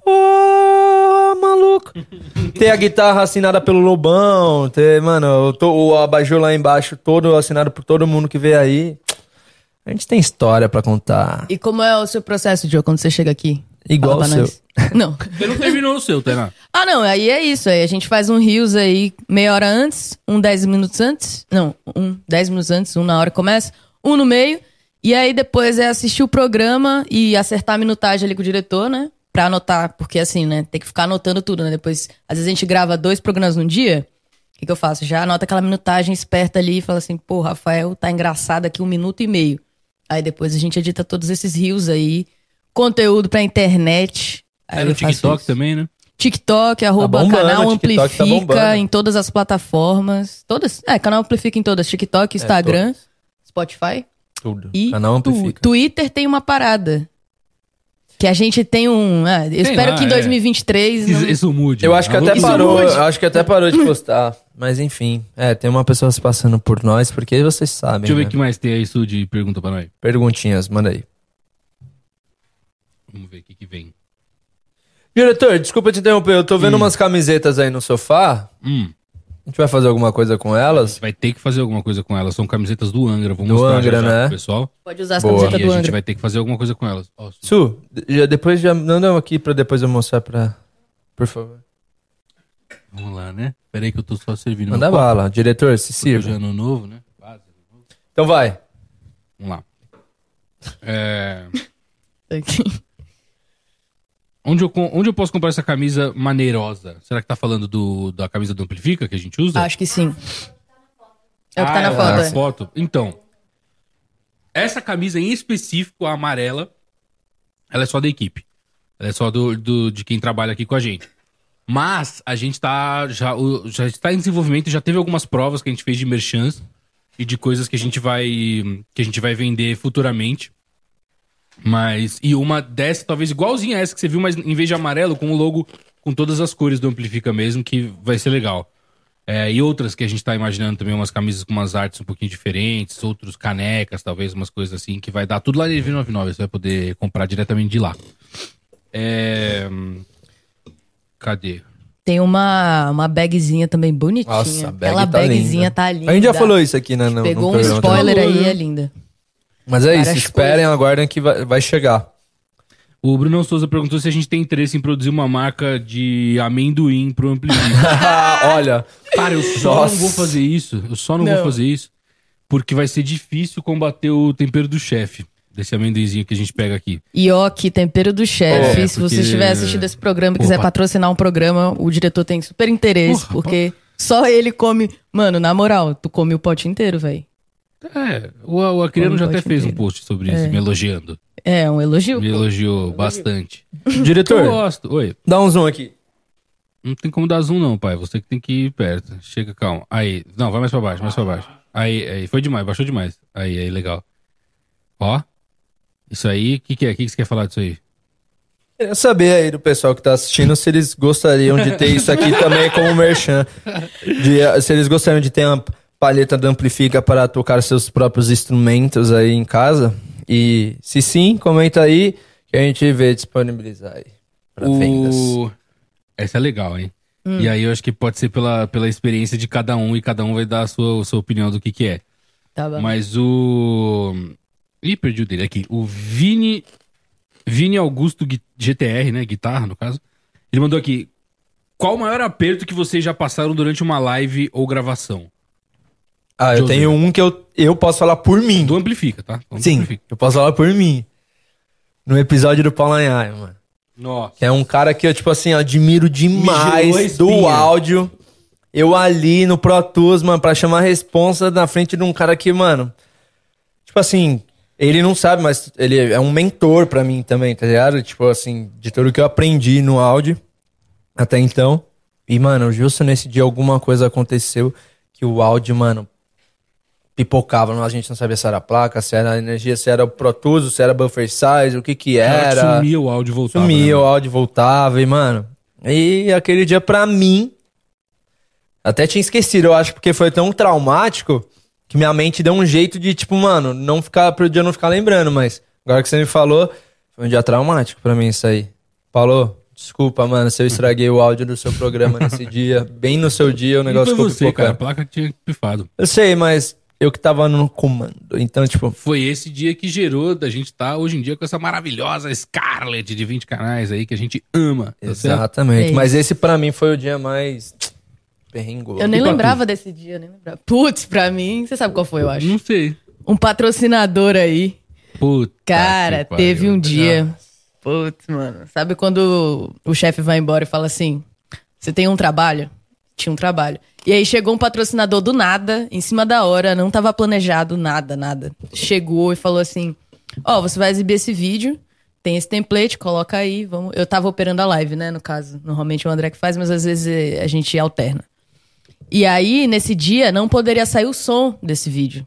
Pô, maluco. *laughs* ter a guitarra assinada pelo Lobão, ter, mano, eu tô, o abajur lá embaixo todo assinado por todo mundo que vê aí. A gente tem história pra contar. E como é o seu processo, Joe, quando você chega aqui? Igual o nós. *laughs* Não. Você não terminou o seu, Tainá. Ah, não, aí é isso. Aí a gente faz um rios aí meia hora antes, um dez minutos antes. Não, um dez minutos antes, um na hora que começa, um no meio. E aí depois é assistir o programa e acertar a minutagem ali com o diretor, né? Pra anotar, porque assim, né? Tem que ficar anotando tudo, né? Depois, às vezes a gente grava dois programas num dia. O que, que eu faço? Já anota aquela minutagem esperta ali e fala assim, pô, Rafael tá engraçado aqui um minuto e meio. Aí depois a gente edita todos esses rios aí, conteúdo pra internet. Aí É no TikTok isso. também, né? TikTok, arroba bombando, canal TikTok tá Amplifica bombando. em todas as plataformas. Todas? É, canal Amplifica em todas. TikTok, Instagram, todas. Spotify Tudo. e Canal tu- Amplifica. Twitter tem uma parada. Que a gente tem um. ah, eu espero lá, que em é. 2023. não- Isso, isso mude. Eu acho que Alô, até isso parou, acho que até parou de postar. Mas enfim, é, tem uma pessoa se passando por nós, porque vocês sabem. Deixa eu ver né? o que mais tem aí, Su, de pergunta pra nós. Perguntinhas, manda aí. Vamos ver o que, que vem. Diretor, desculpa te interromper, eu tô vendo umas camisetas aí no sofá. Hum, A gente vai fazer alguma coisa com elas? vai ter que fazer alguma coisa com elas. São camisetas do Angra. Vou Do mostrar Angra, já, né? pro pessoal. Pode usar as Boa. camisetas E a do gente Angra. vai ter que fazer alguma coisa com elas. Ó, Su, Su, já, depois já manda aqui pra depois eu mostrar pra. Por favor. vamos lá, né? Pera aí que eu tô só servindo. Manda bala. Diretor, se é sirva. ano novo, né? Quase. Então vai. Vamos lá. É, *laughs* Aqui. Onde, eu, onde eu posso comprar essa camisa maneirosa? Será que tá falando do, da camisa do Amplifica que a gente usa? Acho que sim. É o que tá Ah, na é foto. na é. foto. Então, essa camisa em específico, a amarela, ela é só da equipe. Ela é só do, do- de quem trabalha aqui com a gente. Mas a gente tá já, já está em desenvolvimento, já teve algumas provas que a gente fez de merchants e de coisas que a gente vai que a gente vai vender futuramente. Mas e uma dessa talvez igualzinha a essa que você viu, mas em vez de amarelo com o logo com todas as cores do Amplifica mesmo, que vai ser legal. É, e outras que a gente tá imaginando também, umas camisas com umas artes um pouquinho diferentes, outros canecas, talvez, umas coisas assim, que vai dar tudo lá em 99, você vai poder comprar diretamente de lá. É... Cadê? Tem uma, uma bagzinha também bonitinha. Nossa, a bag Aquela tá bagzinha linda. tá linda. A gente já falou isso aqui, né? no- Pegou no um spoiler também. aí, é linda. Mas é isso, esperem, aguardem que vai, vai chegar. O Bruno Souza perguntou se a gente tem interesse em produzir uma marca de amendoim pro Amplifica. *laughs* *laughs* Olha, Cara, eu só Nossa. não vou fazer isso. Eu só não, vou Não. fazer isso. Porque vai ser difícil combater o tempero do chefe. Desse amendoinzinho que a gente pega aqui. Ioki, tempero do chefe. É, Se porque- você estiver assistindo esse programa e quiser Opa. patrocinar um programa, o diretor tem super interesse, Porra, porque só ele come. Mano, na moral, tu come o pote inteiro, velho. É, o, Acriano Como já até fez um inteiro. post sobre isso, me elogiando. É um elogio. Me elogiou bastante. Eu diretor, gosto. Oi. dá um zoom aqui. Não tem como dar zoom, não, pai. Você que tem que ir perto. Chega, calma. Aí. Não, vai mais pra baixo, mais pra baixo. Aí, aí. Foi demais, baixou demais. Aí, aí, legal. Ó. Isso aí, o que, que é? O que, que você quer falar disso aí? Queria saber aí do pessoal que tá assistindo se eles gostariam de ter isso aqui também como merchan. De, se eles gostariam de ter uma palheta do Amplifica para tocar seus próprios instrumentos aí em casa. E se sim, comenta aí que a gente vê disponibilizar aí para vendas. O... Essa é legal, hein? E aí eu acho que pode ser pela, pela experiência de cada um e cada um vai dar a sua, a sua opinião do que que é. Tá bom. Mas o... Ih, perdi o dele aqui. O Vini... Vini Augusto GTR, né? Guitarra, no caso. Ele mandou aqui. Qual o maior aperto que vocês já passaram durante uma live ou gravação? Ah, eu tenho um que eu, eu posso falar por mim. Do Amplifica, tá? Do Sim, Amplifica. eu posso falar por mim. No episódio do Paulo Anhaia, mano. Nossa. Que é um cara que eu, tipo assim, admiro demais do áudio. Eu ali no Pro Tools, mano, pra chamar a responsa na frente de um cara que, mano. Tipo assim, ele não sabe, mas ele é um mentor pra mim também, tá ligado? Tipo assim, de tudo que eu aprendi no áudio até então. E, mano, justo nesse dia alguma coisa aconteceu que o áudio, mano, pipocava. A gente não sabia se era a placa, se era energia, se era o Pro Tools, se era buffer size, o que que era. Sumia o áudio voltava. Sumia, né, o áudio voltava e, mano. E aquele dia pra mim. Até tinha esquecido, eu acho, porque foi tão traumático que minha mente deu um jeito de, tipo, mano, não ficar, pro dia não ficar lembrando, mas agora que você me falou, foi um dia traumático pra mim isso aí. Falou? Desculpa, mano, se eu estraguei o áudio do seu programa nesse *laughs* dia, bem no seu dia, o negócio foi ficou você, cara. A placa tinha pifado. Eu sei, mas eu que tava no comando. Então, tipo, Foi esse dia que gerou da gente estar hoje em dia com essa maravilhosa Scarlett de 20 canais aí que a gente ama. Tá certo? exatamente. É mas esse pra mim foi o dia mais perrengoso. Eu nem E lembrava desse dia, nem lembrava. Putz, pra mim, você sabe qual foi, eu acho. Não sei. Um patrocinador aí. Puta Cara, que pariu. teve um dia. Putz, mano. Sabe quando o chefe vai embora e fala assim: Você tem um trabalho? Tinha um trabalho. E aí chegou um patrocinador do nada, em cima da hora, não tava planejado nada, nada. Chegou e falou assim: Ó, você vai exibir esse vídeo, tem esse template, coloca aí, vamos. Eu tava operando a live, né, no caso. Normalmente é o André que faz, mas às vezes eh, a gente alterna. E aí, nesse dia, não poderia sair o som desse vídeo.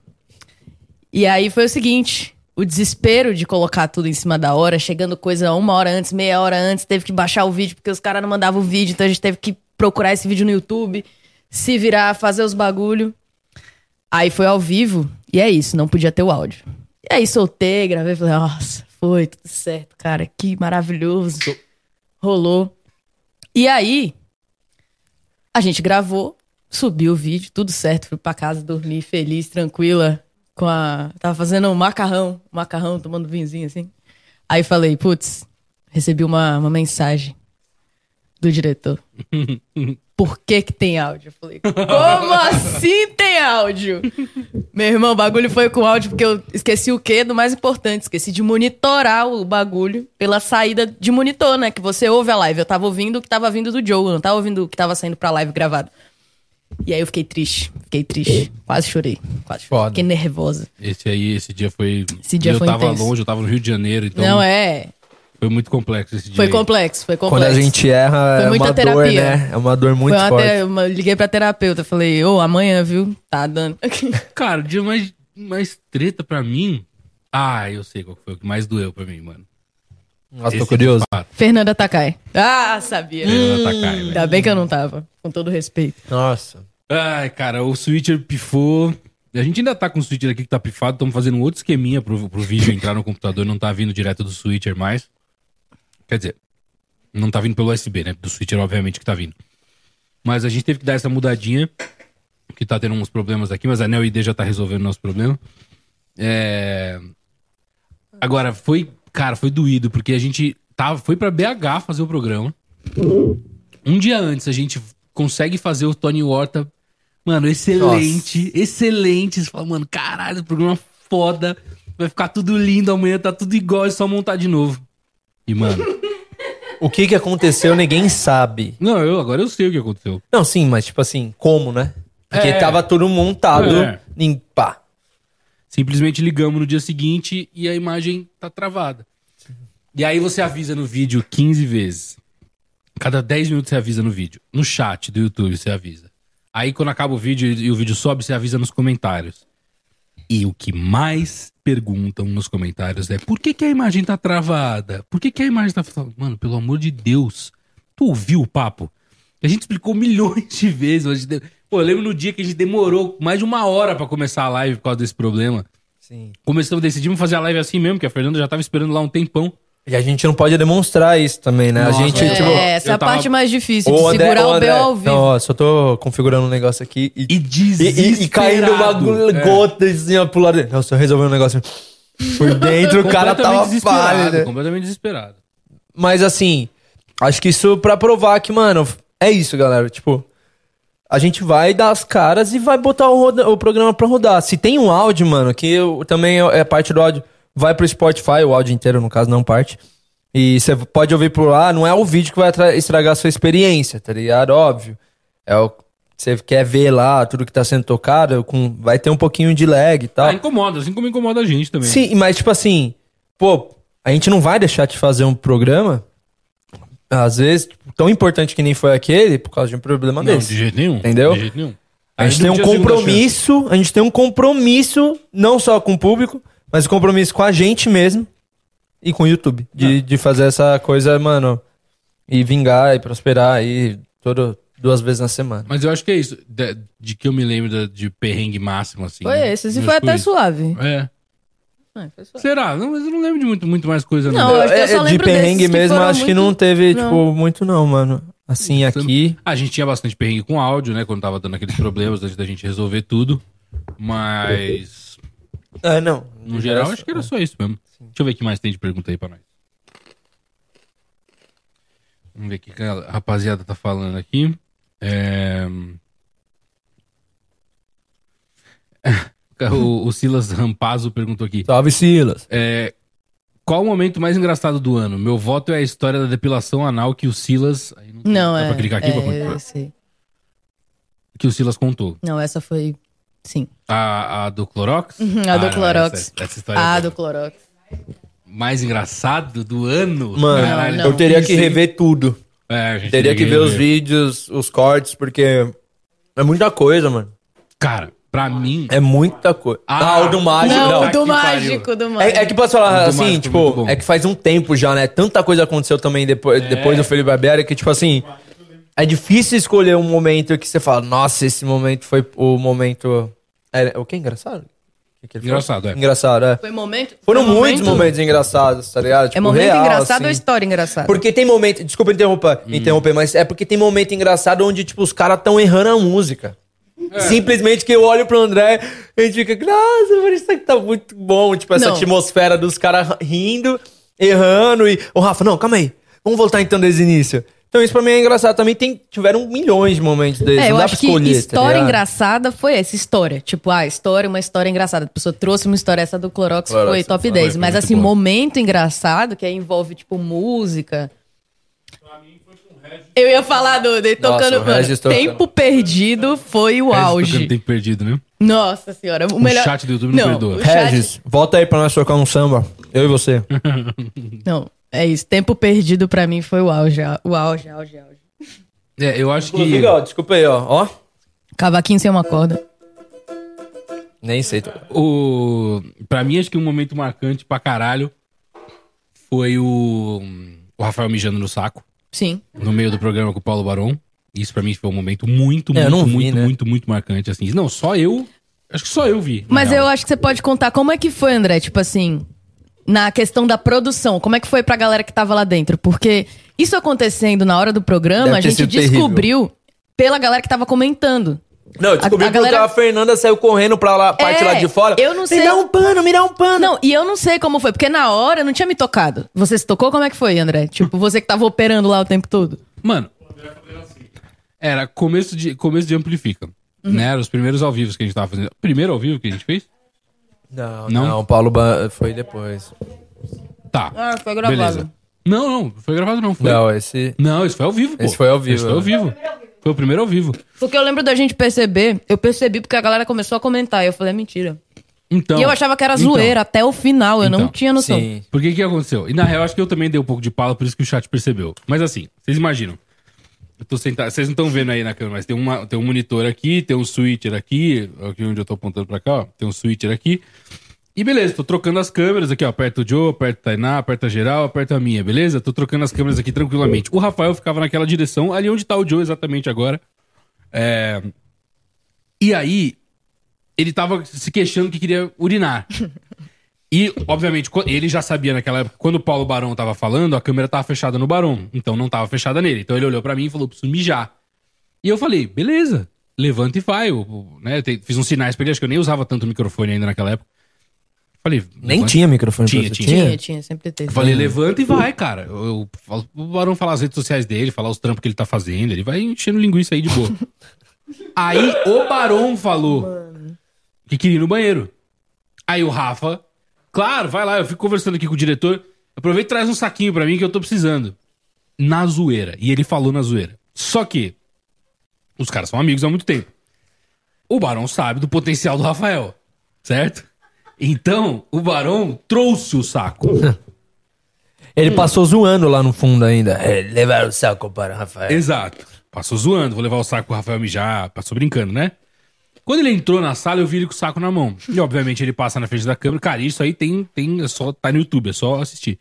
E aí foi o seguinte: o desespero de colocar tudo em cima da hora, chegando coisa uma hora antes, meia hora antes, teve que baixar o vídeo porque os caras não mandavam o vídeo, então a gente teve que procurar esse vídeo no YouTube, se virar, fazer os bagulho. Aí foi ao vivo, e é isso, não podia ter o áudio. E aí soltei, gravei, falei, nossa, foi tudo certo, cara, que maravilhoso. Rolou. E aí, a gente gravou, subiu o vídeo, tudo certo, fui pra casa dormir feliz, tranquila, com a. Tava fazendo um macarrão, macarrão, tomando vinhozinho assim. Aí falei, putz, recebi uma, uma mensagem do diretor. *laughs* Por que que tem áudio? Eu falei, como assim tem áudio? Meu irmão, o bagulho foi com áudio porque eu esqueci o quê? Do mais importante, esqueci de monitorar o bagulho pela saída de monitor, né? Que você ouve a live. Eu tava ouvindo o que tava vindo do Joe, eu não tava ouvindo o que tava saindo pra live gravado. E aí eu fiquei triste, fiquei triste. Quase chorei, quase chorei. Foda. Fiquei nervosa. Esse aí, esse dia foi. Esse dia eu foi tava intenso. longe, eu tava no Rio de Janeiro, então Não é, foi muito complexo esse dia. foi aí. complexo, foi complexo. Quando a gente erra, Foi é muita uma dor, terapia. né? É uma dor muito Foi uma forte. te- uma- liguei pra terapeuta, falei, ô, amanhã, viu? Tá dando. *laughs* Cara, o dia mais, mais treta pra mim. Ah, eu sei qual foi o que mais doeu pra mim, mano. Nossa, tô curioso. fato, Fernanda Takai. Ah, sabia. Fernanda Takai, velho. Ainda bem que eu não tava, com todo respeito. Nossa. Ai, cara, o switcher pifou. A gente ainda tá com o switcher aqui que tá pifado, estamos fazendo um outro esqueminha pro, pro vídeo entrar no computador, não tá vindo direto do switcher mais. Quer dizer, não tá vindo pelo USB, né? Do switcher, obviamente, que tá vindo. Mas a gente teve que dar essa mudadinha, que tá tendo uns problemas aqui, mas a Neo ID já tá resolvendo o nosso problema. É... Agora, foi, cara, foi doído, porque a gente tava, foi pra BH fazer o programa. Um dia antes a gente consegue fazer o Tony Horta. Mano, excelente, excelente. Você fala, mano, caralho, programa foda. Vai ficar tudo lindo amanhã, tá tudo igual, é só montar de novo. E, mano, O que que aconteceu, ninguém sabe. não, eu agora eu sei o que aconteceu. Não, sim, mas tipo assim, como, né? Porque É. tava tudo montado É. em pá. Simplesmente ligamos no dia seguinte e a imagem tá travada. E aí você avisa no vídeo 15 vezes. Cada 10 minutos você avisa no vídeo. No chat do YouTube você avisa. Aí quando acaba o vídeo e o vídeo sobe, você avisa nos comentários. E o que mais perguntam nos comentários é por que, que a imagem tá travada? Por que, que a imagem tá. Mano, pelo amor de Deus. Tu ouviu o papo? A gente explicou *laughs* milhões de vezes. gente Pô, eu lembro no dia que a gente demorou mais de uma hora pra começar a live por causa desse problema. Sim. Começamos, decidimos fazer a live assim mesmo, que a Fernanda já tava esperando lá um tempão. E a gente não pode demonstrar isso também, né? Nossa, a gente, é. tipo. é, essa é a tava- parte mais difícil, de André, segurar o André, B.O. ao vivo. Não, ó, só tô configurando um negócio aqui e, E e, desesperado. e, e caindo uma É. gota assim, ó, pro lado. Nossa, eu resolvi um negócio por dentro, o cara tava pálido. completamente desesperado. Mas assim, acho que isso pra provar que, mano, é isso, galera. Tipo, a gente vai dar as caras e vai botar o, roda- o programa pra rodar. Se tem um áudio, mano, que eu, também é é parte do áudio, vai pro Spotify, o áudio inteiro, no caso, não parte. E você pode ouvir por lá, não é o vídeo que vai estragar a sua experiência, tá ligado? Óbvio. É o você quer ver lá tudo que tá sendo tocado, com, vai ter um pouquinho de lag e tal. Ah, incomoda, assim como incomoda a gente também. Sim, mas tipo assim, pô, a gente não vai deixar de fazer um programa, às vezes, tão importante que nem foi aquele, por causa de um problema Não, desse. de jeito nenhum. Entendeu? De jeito nenhum. A gente Aí tem um não compromisso, a gente tem um compromisso, não só com o público, mas um compromisso com a gente mesmo e com o YouTube. De, de fazer essa coisa, mano, e vingar e prosperar aí todo, duas vezes na semana. Mas eu acho que é isso. De, de que eu me lembro da- de perrengue máximo, assim. Foi esse, esse Mas foi até isso. suave. É. É, foi suave. Será? Não, mas eu não lembro de muito, muito mais coisa, Não, não. eu acho que eu só É, de lembro perrengue desses que mesmo, foram acho que muito- não teve, Não. tipo, muito não, mano. Assim, aqui... A gente tinha bastante perrengue com áudio, né? Quando tava dando aqueles problemas antes da gente resolver tudo. Mas, É, não. no geral, acho que era só isso mesmo. Deixa eu ver o que mais tem de pergunta aí pra nós. Vamos ver o que a rapaziada tá falando aqui. É... *laughs* O, o Silas Rampazzo perguntou aqui. Salve, Silas. É, qual o momento mais engraçado do ano? Meu voto é a história da depilação anal que o Silas. aí Não, dá é. pra clicar aqui pra é, continuar? eu sei. Que o Silas contou. Não, essa foi. Sim. A, a do Clorox? Uhum, a Ah, do não, Clorox. Essa, essa história Ah, é do. Clorox. mais engraçado do ano? Mano, Caralho, não. eu teria que rever tudo. É, a gente Teria que ver os vídeos, os cortes, porque é muita coisa, mano. Cara, pra mim. É muita coisa. Ah, Ah, o do mágico, Não, não. Do mágico, do mágico. É, é que posso falar assim, mágico tipo, é que faz um tempo já, né? Tanta coisa aconteceu também depois, É. depois do Felipe Barbieri que, tipo assim, é difícil escolher um momento que você fala, nossa, esse momento foi o momento. É, o que é engraçado? O que que ele falou? Engraçado, é. Engraçado, é. Foi momento. Foram foi muitos momento- momentos engraçados, tá ligado? É Tipo, momento real, engraçado ou assim. história engraçada? Porque tem momento. Desculpa interromper, Hum. interromper, mas é porque tem momento engraçado onde, tipo, os caras tão errando a música. É. Simplesmente que eu olho pro André e a gente fica, nossa, mas isso aqui tá muito bom. Tipo, essa Não. atmosfera dos caras rindo, errando e. Ô, Rafa, não, calma aí. Vamos voltar então desde o início. Então isso pra mim é engraçado. Também tem, tiveram milhões de momentos desses. É, eu não dá acho pra que escolher, tá história ligado? engraçada foi essa história. Tipo, ah, história, uma história engraçada. A pessoa trouxe uma história, essa do Clorox, Clorox, foi top foi, 10. foi Mas assim, boa. momento engraçado, que aí envolve, tipo, música. Eu ia falar do, de Nossa, tocando. o Regis mano, tocando. tempo perdido foi o Regis tocando auge. tempo perdido, né? Nossa senhora. O, melhor... chat do YouTube não perdoa. o chat- Regis, volta aí pra nós tocar um samba. Eu e você. Não, é isso. Tempo perdido pra mim foi o auge. O auge, auge, auge. É, eu acho que. Inclusive, ó, desculpa aí, ó. Ó. Cavaquinho sem uma corda. Nem sei. O... Pra mim, acho que um momento marcante pra caralho foi o, o Rafael mijando no saco, Sim. no meio do programa com o Paulo Barão. Isso pra mim foi um momento muito, É, eu muito, vi, muito, né? muito, muito marcante, assim. Não, só eu... Acho que só eu vi. Mas real. eu acho que você pode contar como é que foi, André, tipo assim, na questão da produção, como é que foi pra galera que tava lá dentro? Porque isso acontecendo na hora do programa, Deve a gente sido terrível. descobriu pela galera que tava comentando. Não, eu descobri A- a galera- porque a Fernanda saiu correndo pra lá, parte É, lá de fora. eu não sei- Me dá um pano, me dá um pano. Não, e eu não sei como foi, porque na hora não tinha me tocado. Você se tocou? Como é que foi, André? *laughs* Tipo, você que tava operando lá o tempo todo. Mano, era começo de, começo de Amplifica. Uhum. Né? Era os primeiros ao vivo que a gente tava fazendo. Primeiro ao vivo que a gente fez? Não, Não? não, o Paulo Ba- foi depois. Tá. Ah, foi Beleza. Não, não, foi gravado não. Foi. Não, esse. Não, esse foi ao vivo, pô. Esse foi ao vivo, Esse foi ao né? vivo. Foi o primeiro ao vivo. Porque eu lembro da gente perceber, eu percebi porque a galera começou a comentar, e eu falei, é mentira. Então, e eu achava que era então, zoeira até o final, eu não Então, tinha noção. Sim. Por que que aconteceu? E na real, acho que eu também dei um pouco de pala, por isso que o chat percebeu. Mas assim, vocês imaginam. Eu tô sentado, vocês não estão vendo aí na câmera, mas tem, uma, tem um monitor aqui, tem um switcher aqui, aqui onde eu tô apontando pra cá, ó, tem um switcher aqui. E beleza, tô trocando as câmeras aqui, ó. Aperta o Joe, aperta o Tainá, aperta a geral, aperta a minha, beleza? Tô trocando as câmeras aqui tranquilamente. O Rafael ficava naquela direção, ali onde tá o Joe exatamente agora. É... E aí, ele tava se queixando que queria urinar. *laughs* E, obviamente, ele já sabia naquela época, quando o Paulo Barão tava falando, a câmera tava fechada no Barão. Então não tava fechada nele. Então ele olhou pra mim e falou: preciso mijar. E eu falei: beleza, levanta e vai. Eu, né, fiz uns sinais pra ele, acho que eu nem usava tanto microfone ainda naquela época. Falei: Nem levanta- tinha microfone Tinha, pra você. tinha. Tinha, tinha, sempre teve. eu falei, levanta e vai, cara. Eu, eu falo pro Barão falar as redes sociais dele, falar os trampos que ele tá fazendo. Ele vai enchendo linguiça aí de boa. aí o Barão falou que queria ir no banheiro. Aí o Rafa, claro, vai lá, eu fico conversando aqui com o diretor. Aproveita e traz um saquinho pra mim que eu tô precisando. Na zoeira. E ele falou na zoeira. Só que os caras são amigos há muito tempo. O Barão sabe do potencial do Rafael, certo? Então, o Barão trouxe o saco. *laughs* Ele passou zoando lá no fundo ainda. É, levar o saco para Rafael. Exato. Passou zoando, vou levar o saco pro Rafael mijar, passou brincando, né? Quando ele entrou na sala, eu vi ele com o saco na mão. E obviamente ele passa na frente da câmera. Cara, isso aí tem, tem é só tá no YouTube, é só assistir.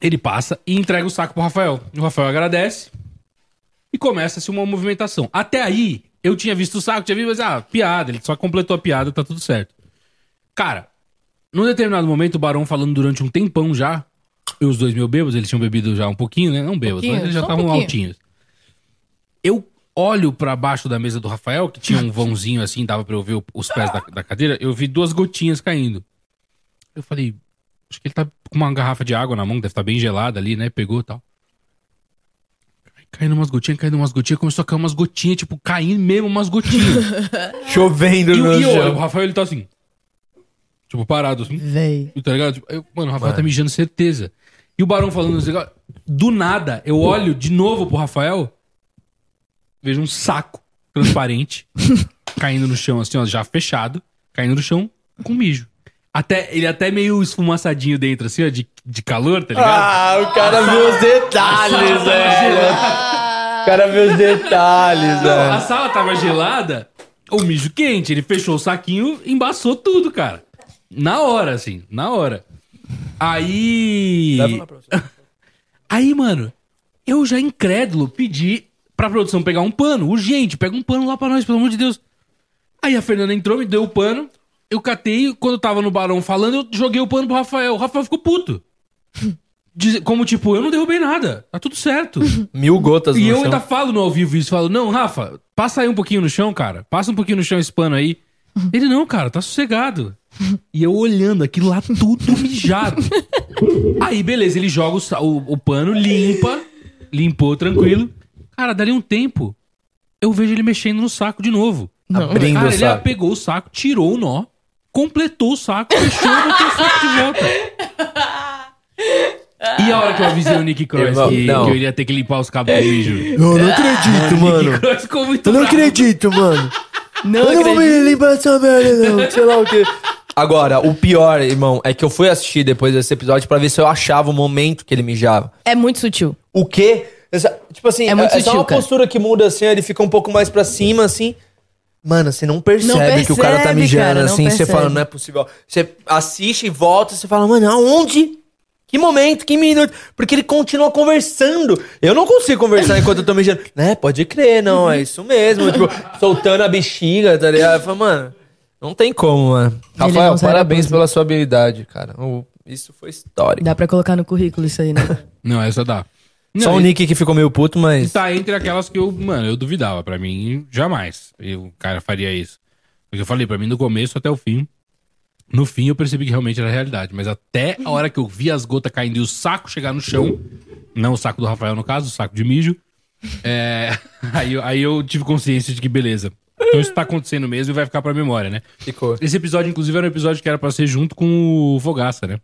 Ele passa e entrega o saco pro Rafael. O Rafael agradece e começa-se uma movimentação. Até aí, eu tinha visto o saco, tinha visto, mas ah, piada, ele só completou a piada, tá tudo certo. Cara, num determinado momento, o Barão falando durante um tempão já, e os dois meus bêbados, eles tinham bebido já um pouquinho, né? Não bêbados, mas eles já um estavam pouquinho. altinhos. Eu olho pra baixo da mesa do Rafael, que tinha um *laughs* vãozinho assim, dava pra eu ver os pés da, da cadeira, eu vi duas gotinhas caindo. Eu falei, acho que ele tá com uma garrafa de água na mão, deve estar bem gelada ali, né? Pegou e tal. Aí Caindo umas gotinhas, caindo umas gotinhas, começou a cair umas gotinhas, tipo, caindo mesmo umas gotinhas. *laughs* Chovendo e, no e chão. o Rafael, ele tá assim, tipo, parado assim. Véi. Tá ligado? Tipo, eu- mano, o Rafael tá mijando certeza. E o Barão falando. Do nada, eu olho de novo pro Rafael, vejo um saco transparente *laughs* caindo no chão, assim, ó, já fechado, caindo no chão com mijo. Até, ele até meio esfumaçadinho dentro, assim, ó, de, de calor, tá ligado? Ah, o cara viu os detalhes, velho. O cara viu os detalhes, Não, a velho. sala tava gelada, o mijo quente, ele fechou o saquinho, embaçou tudo, cara. Na hora, assim, na hora. Aí. *laughs* Aí, mano, eu já incrédulo pedi pra produção pegar um pano, urgente, pega um pano lá pra nós, pelo amor de Deus. Aí a Fernanda entrou, me deu o pano, eu catei, quando eu tava no barão falando, eu joguei o pano pro Rafael. O Rafael ficou puto. Diz- como tipo, eu não derrubei nada, tá tudo certo. *laughs* Mil gotas E no eu chão. ainda falo no ao vivo isso, falo, não, Rafa, passa aí um pouquinho no chão, cara. Passa um pouquinho no chão esse pano aí. Ele, não, cara, tá sossegado. E eu olhando aquilo lá tudo mijado. *laughs* aí, beleza, ele joga o, o- o pano, limpa. limpou tranquilo. Cara, dali um tempo, eu vejo ele mexendo no saco de novo. Abrindo Cara, o ele saco. pegou o saco, tirou o nó, completou o saco, fechou e botou o saco de volta. E a hora que eu avisei o Nick Cross Irmão, que, não. que eu iria ter que limpar os cabos do mijo? Eu não acredito, *laughs* mano. Nick Cross ficou muito Eu não bravo. acredito, mano. Não eu não vou me lembrar dessa merda, não. *laughs* Sei lá o quê. Agora, o pior, irmão, é que eu fui assistir depois desse episódio pra ver se eu achava o momento que ele mijava. É muito sutil. O quê? Essa- tipo assim, É muito é só sutil, uma cara. postura que muda assim, ele fica um pouco mais pra cima, assim. Mano, você não percebe, Não que o cara tá percebe, mijando cara, assim. Você percebe. fala, não é possível. Você assiste e volta, você fala, mano, aonde? Que momento, que minuto? Porque ele continua conversando. Eu não consigo conversar *laughs* enquanto eu tô mijando. Né, pode crer, não, é isso mesmo. tipo, soltando a bexiga, tá ligado? Eu falo, mano, não tem como, mano. Rafael, não sabe parabéns pela sua habilidade, cara. Isso foi histórico. Dá pra colocar no currículo isso aí, né? *laughs* Não, essa dá. Só Não, o e- Nick que ficou meio puto, mas. Tá entre aquelas que eu, mano, eu duvidava. Pra mim, jamais eu, o cara faria isso. Porque eu falei, pra mim, do começo até o fim. No fim, eu percebi que realmente era realidade. Mas até a hora que eu vi as gotas caindo e o saco chegar no chão, não o saco do Rafael, no caso, o saco de mijo, é, *laughs* aí, eu- aí eu tive consciência de que, beleza. Então isso tá acontecendo mesmo e vai ficar pra memória, né? Ficou. Esse episódio, inclusive, era um episódio que era pra ser junto com o Fogaça, né?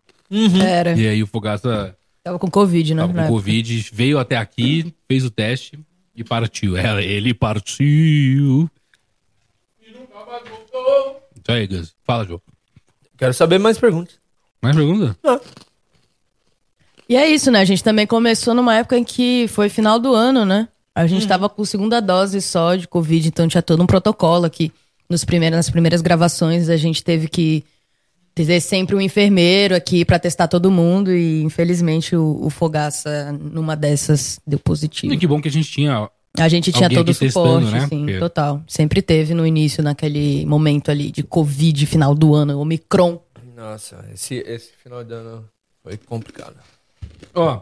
Era. E aí o Fogaça Tava com Covid, né? Tava com época. Covid, veio até aqui, fez o teste e partiu. É, ele partiu. Isso aí, Gus. Fala, João. Quero saber mais perguntas. Mais pergunta? E é isso, né? A gente também começou numa época em que foi final do ano, né? A gente tava com segunda dose só de Covid, então tinha todo um protocolo aqui. Nos primeiros, nas primeiras gravações, a gente teve que ter sempre um enfermeiro aqui pra testar todo mundo e infelizmente o, o Fogaça, numa dessas, deu positivo. E que bom que a gente tinha. A gente tinha todo o suporte, né? sim, Porque- total. Sempre teve no início, naquele momento ali de Covid, final do ano, Omicron. Nossa, esse, esse final de ano foi complicado. Ó.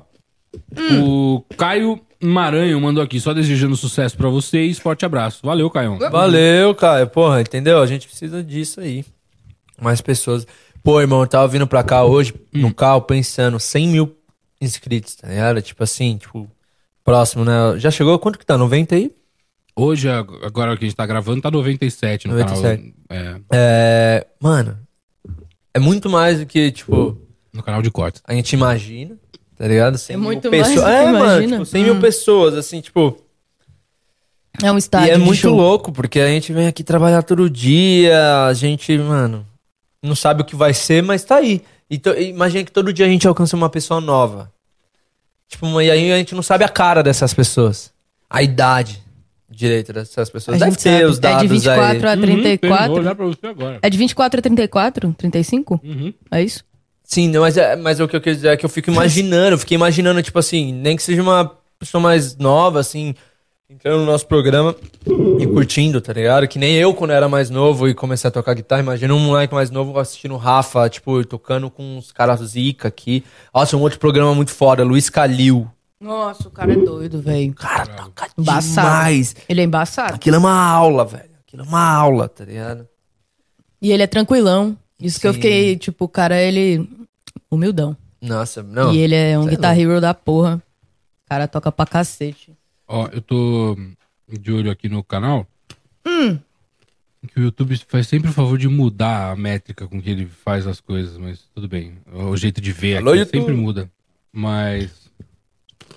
O Caio Maranhão mandou aqui, só desejando sucesso pra vocês. Forte abraço. Valeu, Caio. Valeu, cara. Porra, entendeu? A gente precisa disso aí. Mais pessoas. Pô, irmão, eu tava vindo pra cá hoje, no carro, pensando, 100 mil inscritos, tá ligado? Tipo assim, tipo, próximo, né? Já chegou? Quanto que tá? 90 aí? Hoje, ag- agora que a gente tá gravando, tá 97 no 97. canal. É, É. Mano, é muito mais do que, tipo, no canal de cortes. a gente imagina, tá ligado? 100 É mil muito mais pessoas. do que é, mano, imagina. tipo, 100 mil Hum. pessoas, assim, tipo. É um estádio E é de muito show. louco, porque a gente vem aqui trabalhar todo dia, a gente, mano, não sabe o que vai ser, mas tá aí. Então, imagina que todo dia a gente alcança uma pessoa nova. Tipo, e aí a gente não sabe a cara dessas pessoas. A idade direito dessas pessoas. A Deve gente ter sabe, os dados é de 24 aí. a Uhum, tem, vou 34. olhar pra você agora. é de 24 a 34? 35? Uhum. É isso? Sim, não, mas, é, mas o que eu quero dizer é que eu fico imaginando, eu fiquei imaginando, tipo assim, nem que seja uma pessoa mais nova, assim, entrando no nosso programa e curtindo, tá ligado? Que nem eu, quando era mais novo e comecei a tocar guitarra, imagina um moleque mais novo assistindo o Rafa, tipo, tocando com uns caras zica aqui. Nossa, um outro programa muito foda, Luiz Calil. Nossa, o cara é doido, velho. Cara, toca Embaçado. demais. Ele é embaçado. Aquilo é uma aula, velho. Aquilo é uma aula, tá ligado? E ele é tranquilão. Isso que eu Sim. fiquei, tipo, o cara, ele. Humildão. Nossa, não. e ele é um é guitar hero da porra. O cara toca pra cacete. Ó, eu tô de olho aqui no canal. Hum. Que o YouTube faz sempre o favor de mudar a métrica com que ele faz as coisas, mas tudo bem. O jeito de ver Alô, aqui YouTube? sempre muda. Mas.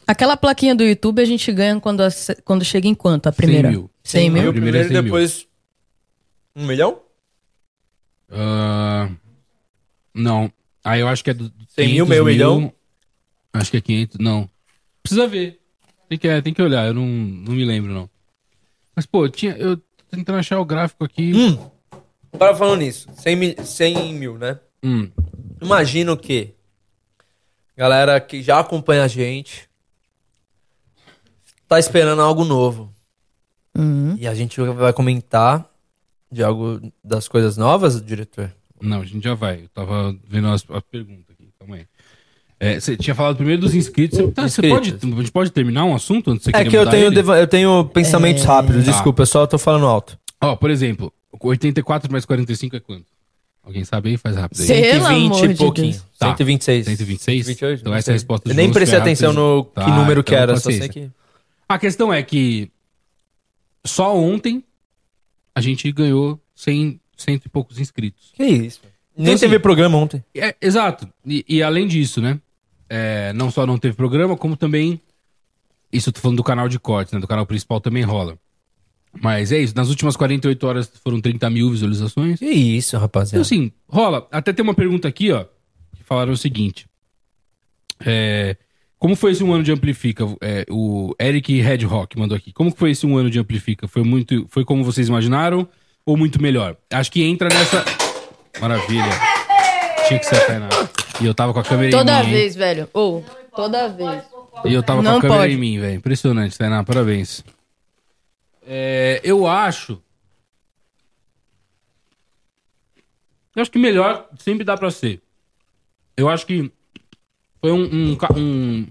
Aquela plaquinha do YouTube a gente ganha quando, a- quando chega em quanto? A primeira? 100 mil. 100 mil? Mil Primeiro é primeiro 100 e mil. depois... Um milhão? ah, não. Aí eu acho que é do. 100 mil, 500 meio milhão? Acho que é 500. Não. Precisa ver. Tem que, é, tem que olhar, eu não, não me lembro, não. Mas, pô, eu tinha, eu tô tentando achar o gráfico aqui. Hum. Agora falando nisso, 100 mil, 100 mil, né? Hum. Imagino que galera que já acompanha a gente tá esperando algo novo. Uhum. E a gente vai comentar de algo das coisas novas, diretor? Não, a gente já vai. Eu tava vendo as. Calma aí. É, você tinha falado primeiro dos inscritos. Você, tá, você pode, a gente pode terminar um assunto antes de você É que eu tenho, deva- eu tenho pensamentos rápidos, Tá. desculpa, eu só tô falando alto. Ó, por exemplo, 84 mais 45 é quanto? Alguém sabe aí? Faz rápido aí. Pelo 120 amor e de pouquinho. Deus. Tá. 126. 126? 128, Então essa é a resposta Eu nem prestei atenção no Tá, que número que então era, só sei que... A questão é que só ontem a gente ganhou 100, cento e poucos inscritos. Que isso? Nem assim, teve programa ontem. É, exato. E, e além disso, né? É, não só não teve programa, como também. Isso eu tô falando do canal de cortes, né? Do canal principal também rola. Mas é isso. Nas últimas 48 horas foram 30 mil visualizações. Que isso, Então, rapaziada. assim, rola. Até tem uma pergunta aqui, ó. Que falaram o seguinte. É, como foi esse um ano de Amplifica? É, o Eric Red Rock mandou aqui. Como foi esse um ano de Amplifica? Foi muito. Foi como vocês imaginaram? Ou muito melhor? Acho que entra nessa. Maravilha. Tinha que ser a Tainá. E eu tava com a câmera Toda em mim. hein? vez, velho. Ou, toda vez. E eu tava com a câmera pode. em mim, velho. Impressionante, Tainá. Parabéns. É, eu acho. Eu acho que melhor sempre dá pra ser. Eu acho que foi um, um um-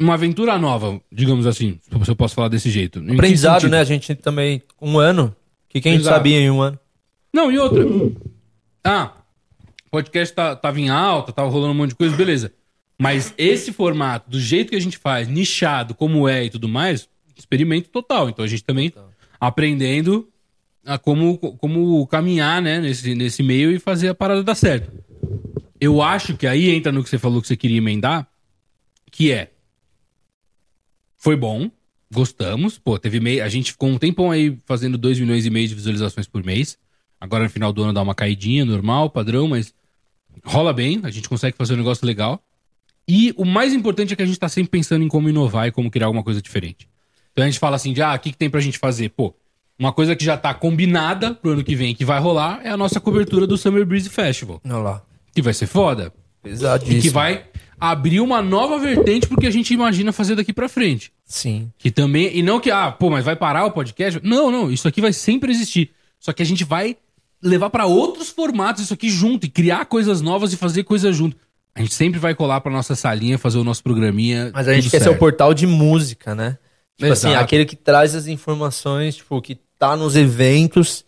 uma aventura nova, digamos assim, se eu posso falar desse jeito. Em Aprendizado, né? A gente também... Um ano. que quem Exato. sabia em um ano? Não, e outra. Ah, o podcast tá, tava em alta, tava rolando um monte de coisa, beleza. Mas esse formato, do jeito que a gente faz, nichado, como é e tudo mais, experimento total. Então a gente também aprendendo a como, como caminhar, né, nesse, nesse meio e fazer a parada dar certo. Eu acho que aí entra no que você falou que você queria emendar, que é. Foi bom, gostamos. Pô, teve meio. A gente ficou um tempão aí fazendo 2 milhões e meio de visualizações por mês. Agora no final do ano dá uma caidinha, normal, padrão, mas rola bem, a gente consegue fazer um negócio legal. E o mais importante é que a gente tá sempre pensando em como inovar e como criar alguma coisa diferente. Então a gente fala assim, de, ah, o que, que tem pra gente fazer? Pô, uma coisa que já tá combinada pro ano que vem, que vai rolar, é a nossa cobertura do Summer Breeze Festival. Olha lá. Que vai ser foda. Pesadíssimo. E que vai abrir uma nova vertente porque a gente imagina fazer daqui pra frente. Sim. Que também. E não que, ah, pô, mas vai parar o podcast? Não, não. Isso aqui vai sempre existir. Só que a gente vai levar pra outros formatos isso aqui junto e criar coisas novas e fazer coisas junto. A gente sempre vai colar pra nossa salinha, fazer o nosso programinha. Mas a gente quer ser o certo. portal de música, né? Tipo Exato. assim, aquele que traz as informações, tipo, que tá nos eventos,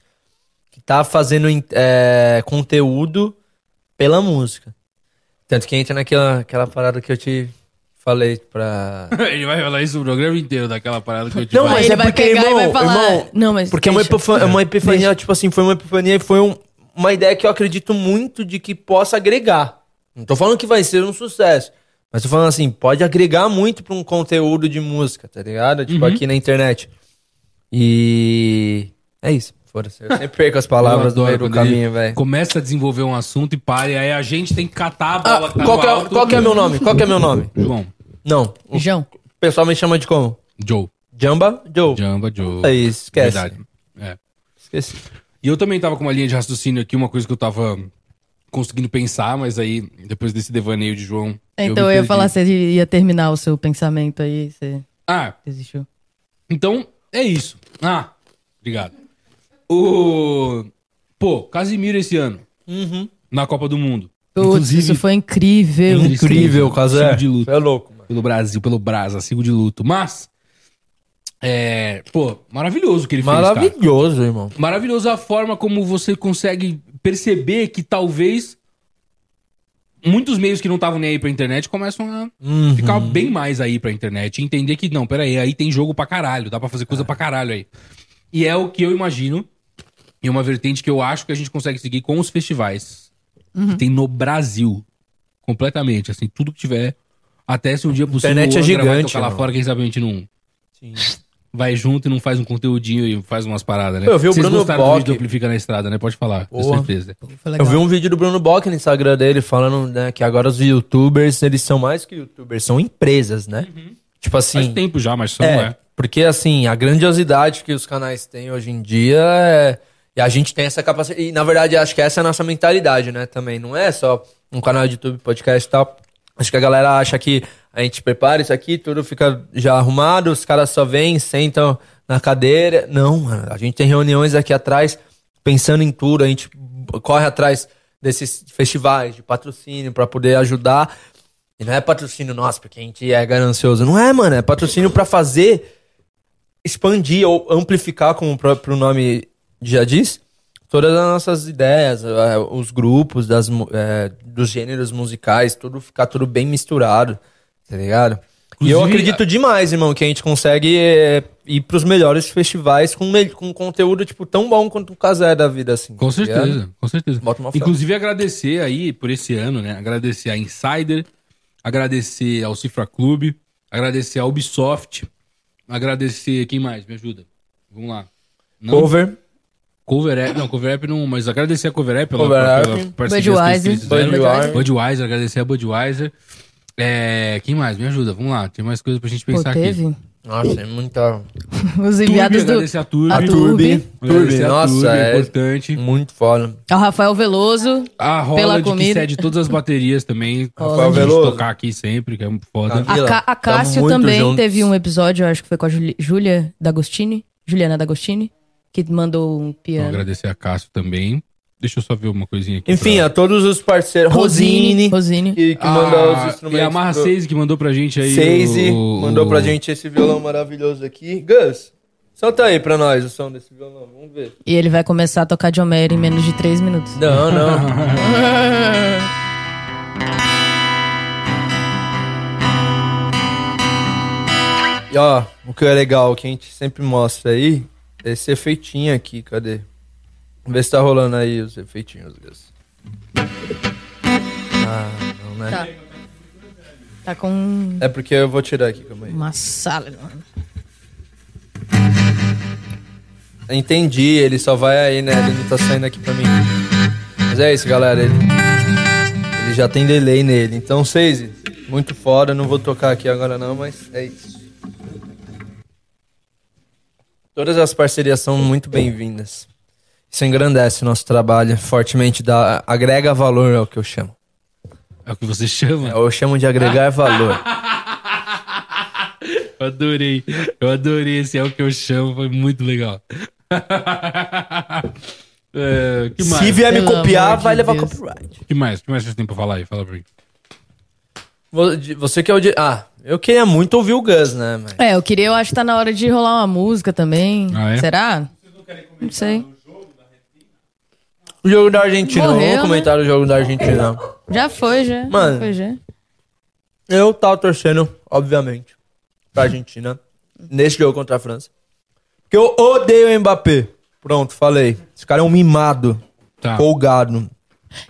que tá fazendo é, conteúdo pela música. Tanto que entra naquela aquela parada que eu te falei pra. *laughs* Ele vai falar isso o programa inteiro daquela parada que eu te Não, falei. mas ele é vai porque, pegar e irmão, vai falar. irmão, não, mas. Porque é uma, deixa. epifa- é uma epifania, tipo assim, foi uma epifania e foi um- uma ideia que eu acredito muito de que possa agregar. Não tô falando que vai ser um sucesso. Mas tô falando assim, pode agregar muito pra um conteúdo de música, tá ligado? Tipo, Uhum. aqui na internet. E. É isso. Foda-se. Eu sempre perco as *laughs* palavras Eu no meio do caminho, velho. Começa a desenvolver um assunto e para, e aí a gente tem que catar a bola Ah, que tá qual, que é, alto. qual que é meu nome? Qual que é meu nome? João. Não. O João. pessoal me chama de como? Joe. Jamba Joe. Jamba Joe. É isso, esquece. Verdade. É. Esqueci. E eu também tava com uma linha de raciocínio aqui, uma coisa que eu tava conseguindo pensar, mas aí, depois desse devaneio de João. Então me eu ia falar, você ia terminar o seu pensamento aí, você Ah, desistiu. então é isso. Ah, obrigado. O. Pô, Casimiro esse ano. Na Copa do Mundo. Putz, isso foi incrível. Incrível, Casé. De luto. É louco, mano. Pelo Brasil, pelo Brasa, sigo de luto. Mas. É. Pô, maravilhoso o que ele fez. cara. Maravilhoso, irmão. Maravilhoso a forma como você consegue perceber que talvez muitos meios que não estavam nem aí pra internet começam a Uhum. ficar bem mais aí pra internet e entender que não, peraí, aí tem jogo pra caralho, dá pra fazer É. coisa pra caralho aí. E é o que eu imagino, e uma vertente que eu acho que a gente consegue seguir com os festivais Uhum. que tem no Brasil. Completamente, assim, tudo que tiver. Até se um dia possível Internet é Angra vai gigante, tocar lá mano. fora, quem sabe a gente não vai junto e não faz um conteúdinho e faz umas paradas, né? Eu vi o Vocês Bruno gostaram do Bock. vídeo do Amplifica na Estrada, né? Pode falar, com certeza. Eu vi um vídeo do Bruno Bock no Instagram dele falando né, que agora os youtubers, eles são mais que youtubers, são empresas, né? Tipo Faz assim. tempo já, mas só é, é. Porque assim, a grandiosidade que os canais têm hoje em dia é. E a gente tem essa capacidade. E na verdade, acho que essa é a nossa mentalidade, né? Também. Não é só um canal de YouTube, podcast e tal. Acho que a galera acha que a gente prepara isso aqui, tudo fica já arrumado, os caras só vêm, sentam na cadeira. Não, mano. A gente tem reuniões aqui atrás, pensando em tudo, a gente corre atrás desses festivais de patrocínio pra poder ajudar. E não é patrocínio nosso, porque a gente é ganancioso. Não é, mano. É patrocínio pra fazer expandir ou amplificar, como o próprio nome já diz, todas as nossas ideias, eh, os grupos das, eh, dos gêneros musicais, tudo ficar tudo bem misturado, tá ligado? e eu Inclusive, acredito demais, irmão, que a gente consegue eh, ir pros melhores festivais com, com conteúdo, tipo, tão bom quanto o Casé da vida, assim. Com tá ligado? certeza, com certeza. Inclusive agradecer aí por esse ano, né? Agradecer a Insider, agradecer ao Cifra Clube, agradecer a Ubisoft, agradecer quem mais? Me ajuda. Vamos lá. Não, Cover, Cover App, não, Cover App não, mas agradecer a Cover App pela, Cover pela App. parceria Budweiser. que. Budweiser. Budweiser, agradecer a Budweiser. É, quem mais? Me ajuda, vamos lá. Tem mais coisa pra gente Pô, pensar aqui. teve. nossa, é muita... *laughs* Os Turbi, enviados do. agradecer a Turbi. a Turbi. Agradecer a Nossa, Turbi, é- importante. Muito foda. Ao Rafael Veloso. A Pela Roland, que cede todas as baterias também. *laughs* Rafael Veloso. tocar aqui sempre, que é muito foda. Camila. A, Ca a Cássio também juntos. teve um episódio, eu acho que foi com a Júlia D'Agostini. Juliana D'Agostini. Que mandou um Então, piano. agradecer a Cássio também. Deixa eu só ver uma coisinha aqui. Enfim, pra- a todos os parceiros. Rosine, Rosine. que, que Ah, mandou os E instrumentos. a Marra pro- Seise que mandou pra gente aí. Seise o- mandou pra gente esse violão maravilhoso aqui. Gus, solta aí pra nós o som desse violão, vamos ver. E ele vai começar a tocar de Homero em menos de 3 minutos. Não, não. *laughs* e ó, o que é legal, que a gente sempre mostra aí, esse efeitinho aqui, cadê? Vamos ver se tá rolando aí os efeitinhos, Gus. Ah, não, né? Tá. Tá com É porque eu vou tirar aqui, calma aí. uma sala. mano. Entendi, ele só vai aí, né? Ele não tá saindo aqui pra mim. Mas é isso, galera. Ele, ele já tem delay nele. Então, seis, muito foda. Não vou tocar aqui agora não, mas é isso. Todas as parcerias são muito bem-vindas. Isso engrandece o nosso trabalho, fortemente dá, agrega valor ao que eu chamo. É o que você chama? Eu chamo de agregar valor. *laughs* Eu adorei. Eu adorei. Esse é o que eu chamo. Foi muito legal. *laughs* é, que mais? Se vier me Pelo copiar, de vai levar Deus. copyright. que mais? que mais vocês têm pra falar aí? Fala pra mim. Você que é o de... Ah, eu queria muito ouvir o Gus, né? Mas... É, eu queria, eu acho que tá na hora de rolar uma música também. Ah, é? Será? Não sei. O jogo da Argentina, Morreu, vamos né? comentar o jogo da Argentina. Já foi, já. Mano. Já foi, já. Eu tava torcendo, obviamente, pra Argentina nesse jogo contra a França. Porque eu odeio o Mbappé. Pronto, falei. Esse cara é um mimado, Tá. folgado.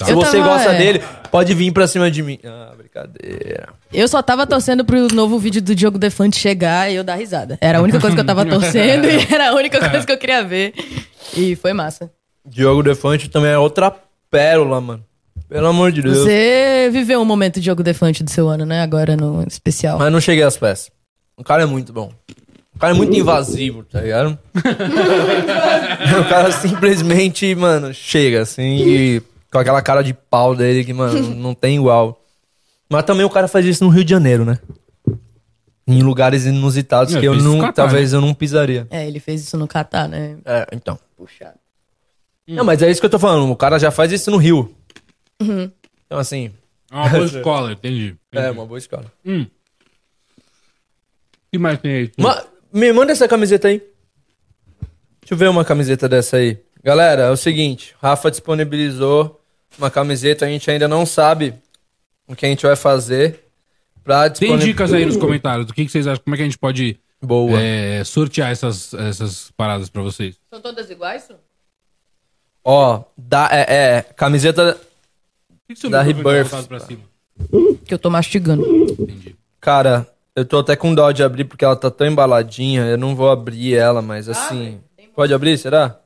Se Eu você tava, gosta é. dele, pode vir pra cima de mim. Ah, brincadeira. Eu só tava torcendo pro novo vídeo do Diogo Defante chegar e eu dar risada. Era a única coisa que eu tava *laughs* torcendo e era a única coisa que eu queria ver. E foi massa. Diogo Defante também é outra pérola, mano. Pelo amor de Deus. Você viveu um momento Diogo Defante do seu ano, né? Agora no especial. Mas não cheguei às peças. O cara é muito bom. O cara é muito invasivo, tá ligado? *laughs* o cara simplesmente, mano, chega assim e com aquela cara de pau dele que, mano, *laughs* não tem igual. Mas também o cara faz isso no Rio de Janeiro, né? Em lugares inusitados É, que eu isso não, no Catar, talvez eu não pisaria. É, ele fez isso no Catar, né? É, então. Puxado. Não, mas é isso que eu tô falando. O cara já faz isso no Rio. Então, assim, É uma boa *laughs* escola, entendi. entendi. é uma boa escola. O que mais tem aí? Ma- me manda essa camiseta aí. Deixa eu ver uma camiseta dessa aí. Galera, é o seguinte: Rafa disponibilizou uma camiseta, a gente ainda não sabe o que a gente vai fazer pra Tem disponibilizar. dicas aí nos comentários do que, que vocês acham? Como é que a gente pode Boa. é, sortear essas, essas paradas pra vocês? São todas iguais? Ó, da, é, é, camiseta. Que que Da tá Rebirth. Que eu tô mastigando. Entendi. Cara, eu tô até com dó de abrir porque ela tá tão embaladinha. Eu não vou abrir ela, mas assim. Pode abrir, será?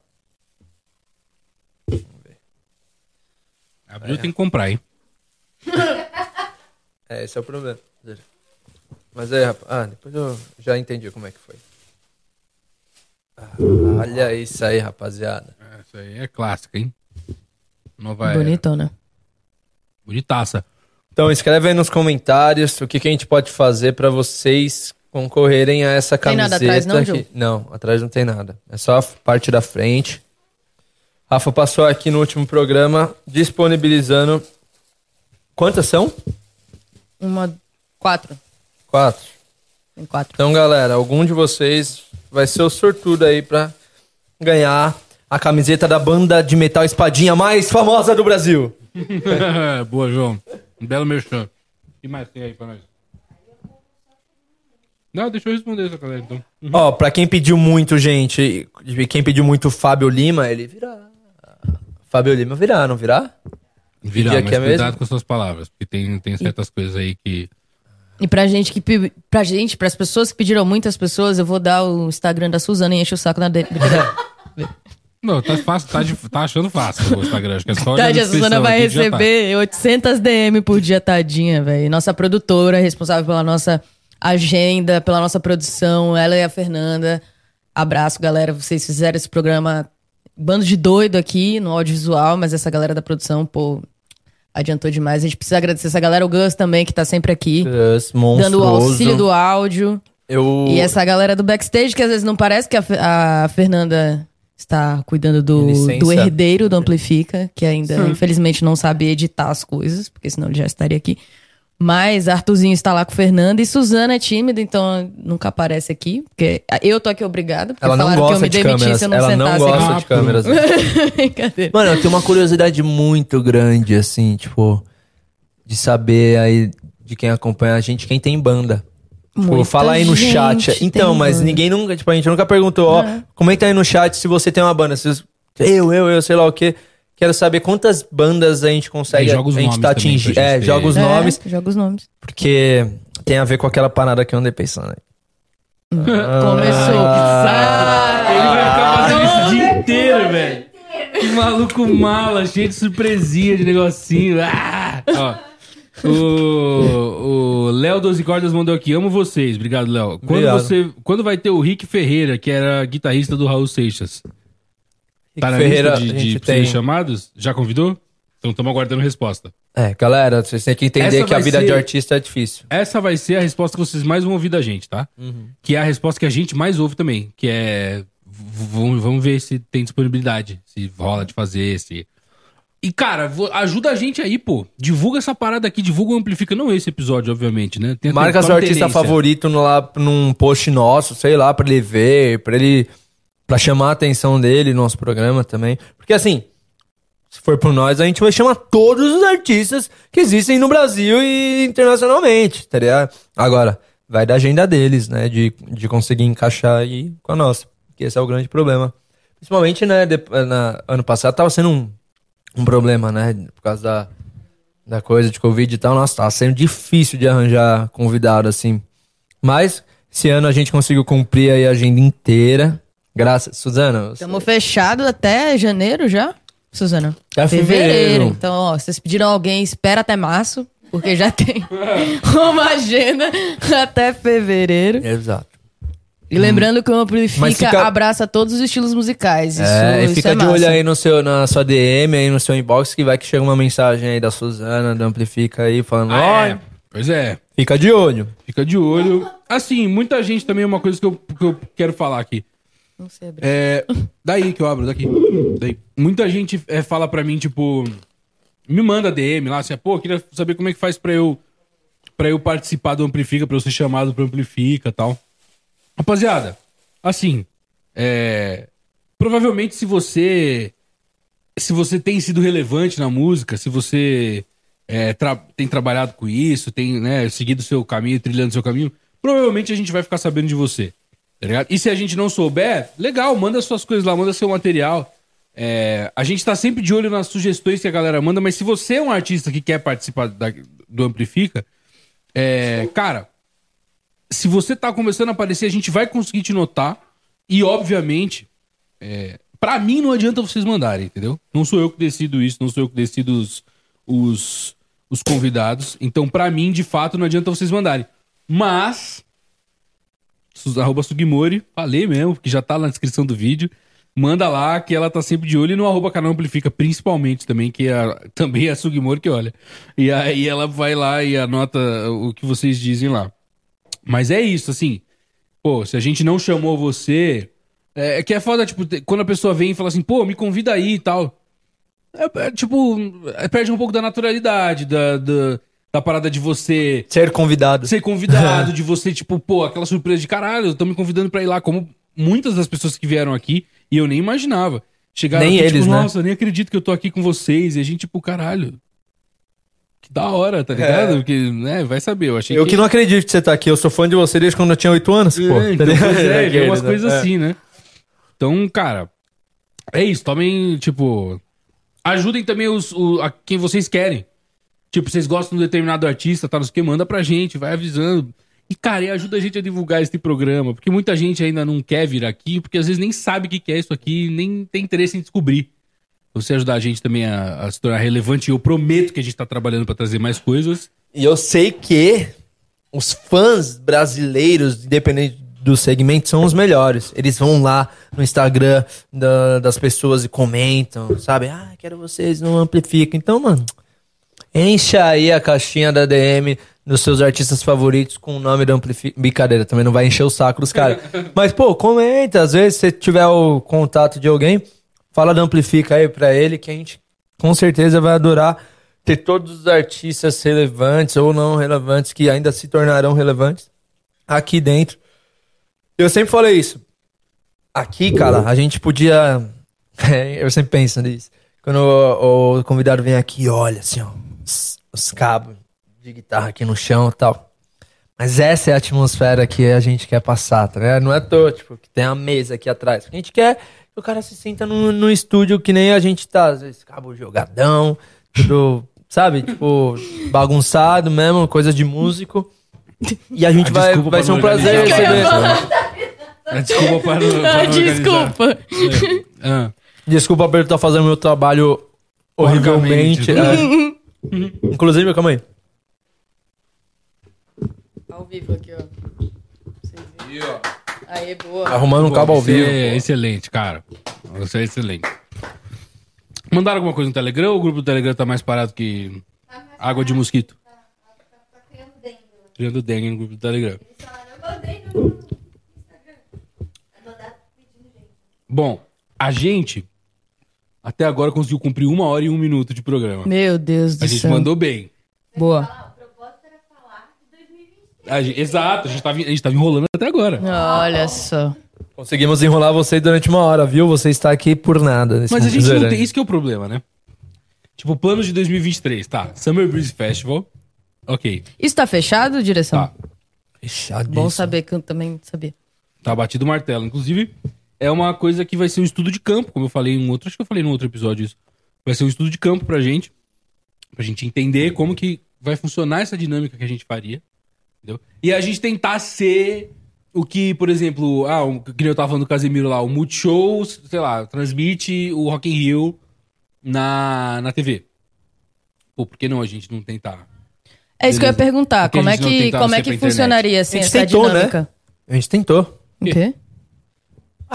Abriu, tem que comprar, hein? *laughs* É, esse é o problema. Mas aí, rapaz. Ah, depois eu já entendi como é que foi. Ah, olha isso aí, rapaziada. Essa aí é clássica, hein? Nova era. Bonitona. Bonitaça. Então, escreve aí nos comentários o que, que a gente pode fazer pra vocês concorrerem a essa Tem camiseta. nada atrás não? Não, atrás não tem nada. É só a parte da frente. Rafa passou aqui no último programa disponibilizando. Quantas são? Uma. Quatro. Quatro. Tem quatro. Então, galera, algum de vocês vai ser o sortudo aí pra ganhar a camiseta da banda de metal espadinha mais famosa do Brasil. *laughs* Boa, João. Um belo merchan. O que mais tem aí pra nós? Não, deixa eu responder essa galera, então. Ó, pra quem pediu muito, gente, quem pediu muito Fábio Lima, ele virá. Fábio Lima virá, não? Virar, Dia mas é cuidado mesmo? com as suas palavras, porque tem, tem certas coisas aí que... E pra gente que. Pra gente, pras pessoas que pediram muitas pessoas, eu vou dar o Instagram da Suzana e enche o saco na dele. *laughs* Não, tá fácil, tá, de- tá achando fácil o Instagram, acho que é só... Verdade, a Suzana vai tá. receber 800 DM por dia, tadinha, velho. Nossa produtora, responsável pela nossa agenda, pela nossa produção, ela e a Fernanda. Abraço, galera. Vocês fizeram esse programa bando de doido aqui no audiovisual, mas essa galera da produção, pô, adiantou demais. A gente precisa agradecer essa galera, o Gus também, que tá sempre aqui, Yes, dando o monstruoso. auxílio do áudio. Eu... E essa galera do backstage, que às vezes não parece que a, a Fernanda está cuidando do, do herdeiro do Amplifica, que ainda, infelizmente, não sabe editar as coisas, porque senão ele já estaria aqui. Mas Arthurzinho está lá com o Fernanda e Suzana é tímida, então nunca aparece aqui. Porque eu tô aqui obrigada, porque Ela não falaram que eu gosta me de câmeras. se eu não Ela não sentasse gosta aqui. de câmeras. *laughs* Brincadeira. Mano, eu tenho uma curiosidade muito grande, assim, tipo, de saber aí de quem acompanha a gente, quem tem banda. Tipo, Muita fala aí no chat. Então, mas banda. ninguém nunca, tipo, a gente nunca perguntou, ó, comenta aí no chat se você tem uma banda. Se você- eu, eu, eu, sei lá o quê. Quero saber quantas bandas a gente consegue, É, a gente tá atingindo. É, joga os É, nomes, Joga os nomes. porque tem a ver com aquela parada que eu andei pensando. aí. *laughs* Começou. Ah, Ele vai ficar fazendo isso o dia inteiro, velho. Que maluco mala, cheio de surpresinha, de negocinho. Ah! Ó, o Léo 12 Cordas mandou aqui. Amo vocês. Obrigado, Léo. Quando, Obrigado. você, quando vai ter o Rick Ferreira, que era guitarrista do Raul Seixas? Tá na Ferreira, lista de, de tem. chamados? Já convidou? Então estamos aguardando resposta. É, galera, vocês têm que entender Essa que a vida ser- de artista é difícil. Essa vai ser a resposta que vocês mais vão ouvir da gente, tá? Que é a resposta que a gente mais ouve também. Que é. Vamos, vamos ver se tem disponibilidade. Se rola de fazer, se. E, cara, ajuda a gente aí, pô. Divulga essa parada aqui, divulga o Amplifica. Não esse episódio, obviamente, né? Marca seu artista favorito no, lá num post nosso, sei lá, pra ele ver, pra ele. Pra chamar a atenção dele no nosso programa também. Porque assim, se for por nós, a gente vai chamar todos os artistas que existem no Brasil e internacionalmente, tá ligado? Agora, vai da agenda deles, né? De, de conseguir encaixar aí com a nossa. Que esse é o grande problema. Principalmente, né, de- na, ano passado tava sendo um, um problema, né? Por causa da, da coisa de Covid e tal. Nossa, tava sendo difícil de arranjar convidado, assim. Mas, esse ano a gente conseguiu cumprir aí a agenda inteira. Graças. Suzana, você- Estamos fechados até janeiro já, Suzana? Até fevereiro. Então, ó, vocês pediram alguém, espera até março, porque já tem *laughs* uma agenda até fevereiro. Exato. E lembrando que o Amplifica fica- abraça todos os estilos musicais. Isso, é, e isso fica é de olho aí no seu, na sua DM, aí no seu inbox, que vai que chega uma mensagem aí da Suzana, do Amplifica aí, falando, Ah, é. Pois é. fica de olho. Fica de olho. Assim, muita gente também, uma coisa que eu, que eu quero falar aqui. Não sei abrir. É. Daí que eu abro, daqui. Daí. Muita gente é, fala pra mim, tipo. Me manda DM lá, assim, pô, queria saber como é que faz pra eu. para eu participar do Amplifica, pra eu ser chamado pro Amplifica e tal. Rapaziada, assim. É. Provavelmente se você. Se você tem sido relevante na música, se você é, tra- tem trabalhado com isso, tem né, seguido seu caminho, trilhando seu caminho, provavelmente a gente vai ficar sabendo de você. Tá? E se a gente não souber, legal, manda suas coisas lá, manda seu material. É, a gente tá sempre de olho nas sugestões que a galera manda, mas se você é um artista que quer participar da- do Amplifica, é, cara, se você tá começando a aparecer, a gente vai conseguir te notar. E, obviamente, é, para mim não adianta vocês mandarem, entendeu? Não sou eu que decido isso, não sou eu que decido os, os, os convidados. Então, pra mim, de fato, não adianta vocês mandarem. Mas, arroba Sugimori, falei mesmo, que já tá na descrição do vídeo. Manda lá que ela tá sempre de olho e no arroba canal Amplifica, principalmente também, que é, *laughs* também é a Sugimori que olha. E aí ela vai lá e anota o que vocês dizem lá. Mas é isso, assim. Pô, se a gente não chamou você. É, é que é foda, tipo, quando a pessoa vem e fala assim, pô, me convida aí e tal. É, é, tipo, é, perde um pouco da naturalidade, da, da, da parada de você Ser convidado. ser convidado, *laughs* de você, tipo, pô, aquela surpresa de caralho, estão me convidando pra ir lá, como muitas das pessoas que vieram aqui, e eu nem imaginava. chegaram Nem aqui, eles, tipo, né? nossa, nem acredito que eu tô aqui com vocês. E a gente, tipo, caralho. Que da hora, tá ligado? Porque, né, vai saber. Eu achei Eu que não acredito que você tá aqui. Eu sou fã de você desde quando eu tinha 8 anos, pô. É, então, Tá pois *laughs* é, vem Aquele, umas né? coisas É. assim, né? Então, cara, é isso. Tomem, tipo. Ajudem também os, o, a quem vocês querem. Tipo, vocês gostam de um determinado artista, tá? Não sei o que, manda pra gente, vai avisando. E, cara, e ajuda a gente a divulgar esse programa. Porque muita gente ainda não quer vir aqui, porque às vezes nem sabe o que é isso aqui, nem tem interesse em descobrir. Você ajudar a gente também a, a se tornar relevante, eu prometo que a gente tá trabalhando pra trazer mais coisas. E eu sei que os fãs brasileiros, independente do segmento, são os melhores. Eles vão lá no Instagram da- das pessoas e comentam, sabe? Ah, quero vocês, não amplifica. Então, mano, encha aí a caixinha da DM dos seus artistas favoritos com o nome da Amplifica. Brincadeira, também não vai encher o saco dos caras. *laughs* Mas, pô, comenta. Às vezes, se tiver o contato de alguém, fala da Amplifica aí pra ele, que a gente com certeza vai adorar ter todos os artistas relevantes ou não relevantes que ainda se tornarão relevantes aqui dentro. Eu sempre falei isso. Aqui, cara, a gente podia. *laughs* É, eu sempre penso nisso. Quando o, o convidado vem aqui, olha assim, ó, os, os cabos de guitarra aqui no chão e tal. Mas essa é a atmosfera que a gente quer passar, tá ligado? Não é à toa, tipo, que tem a mesa aqui atrás. A gente quer que o cara se sinta no, no estúdio que nem a gente tá. Às vezes, cabo jogadão, tudo, sabe? Tipo, bagunçado mesmo, coisa de músico. E a gente Ah, vai, vai ser um prazer receber. *laughs* Ah, Desculpa para, para não organizar. Desculpa. Ah. Desculpa por estar fazendo meu trabalho horrivelmente. Porcamente. É. Inclusive, calma aí. Ao vivo aqui, ó. Aí, boa. Arrumando um cabo ao vivo. é excelente, cara. Você é excelente. Mandaram alguma coisa no Telegram ou o grupo do Telegram tá mais parado que água de mosquito? Criando dengue no grupo do Telegram. Bom, a gente até agora conseguiu cumprir uma hora e um minuto de programa. Meu Deus do A gente céu. mandou bem. Boa. A gente- exato, a gente, tava, a gente tava enrolando até agora. Olha só. Conseguimos enrolar você durante uma hora, viu? Você está aqui por nada. nesse Mas a gente não tem. Isso que é o problema, né? Tipo, planos de 2023, tá? Summer Breeze Festival. Ok. Isso tá fechado, direção? Tá. Fechadíssimo. Bom saber que eu também sabia. Tá batido o martelo. Inclusive, é uma coisa que vai ser um estudo de campo, como eu falei em um outro. Acho que eu falei num outro episódio isso. Vai ser um estudo de campo pra gente. Pra gente entender como que vai funcionar essa dinâmica que a gente faria. Entendeu? E a gente tentar ser o que, por exemplo, ah, o que eu tava falando do Casemiro lá, o Multishow, sei lá, transmite o Rock in Rio na, na TV. Pô, por que não a gente não tentar? É isso que eu ia perguntar. Como é que, como é que funcionaria assim, A gente essa tentou, né? dinâmica? A gente tentou. O quê?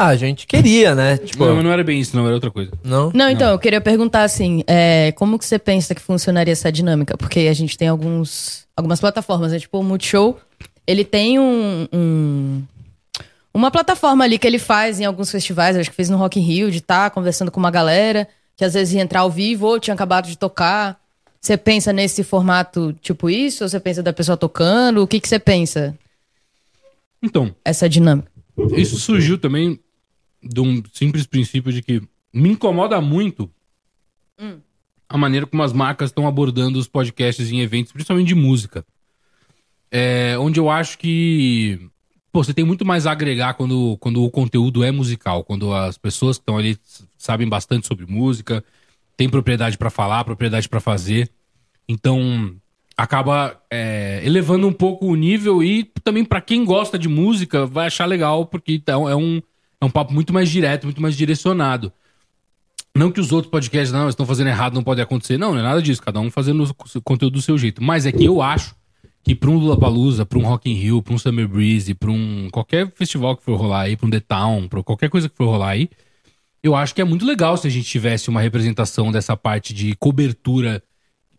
Ah, a gente queria, né? Tipo, Não, mas não era bem isso, não, era outra coisa. não? Não, então, eu queria perguntar assim, é, como que você pensa que funcionaria essa dinâmica? Porque a gente tem alguns, algumas plataformas, né? Tipo, o Multishow, ele tem um, um- uma plataforma ali que ele faz em alguns festivais, acho que fez no Rock in Rio, de estar conversando com uma galera, que às vezes ia entrar ao vivo ou tinha acabado de tocar. Você pensa nesse formato tipo isso? Ou você pensa da pessoa tocando? O que, que você pensa? Então, Essa dinâmica? Isso surgiu também de um simples princípio de que me incomoda muito a maneira como as marcas estão abordando os podcasts em eventos, principalmente de música. É, onde eu acho que pô, você tem muito mais a agregar quando, quando o conteúdo é musical, quando as pessoas que estão ali sabem bastante sobre música, têm propriedade pra falar, propriedade pra fazer. Então, acaba é, elevando um pouco o nível e também pra quem gosta de música vai achar legal, porque então é um, é um papo muito mais direto, muito mais direcionado. Não que os outros podcasts não estão fazendo errado, não pode acontecer. Não, não é nada disso. Cada um fazendo o conteúdo do seu jeito. Mas é que eu acho que pra um Lollapalooza, pra um Rock in Rio, pra um Summer Breeze, pra um qualquer festival que for rolar aí, pra um The Town, pra qualquer coisa que for rolar aí, eu acho que é muito legal se a gente tivesse uma representação dessa parte de cobertura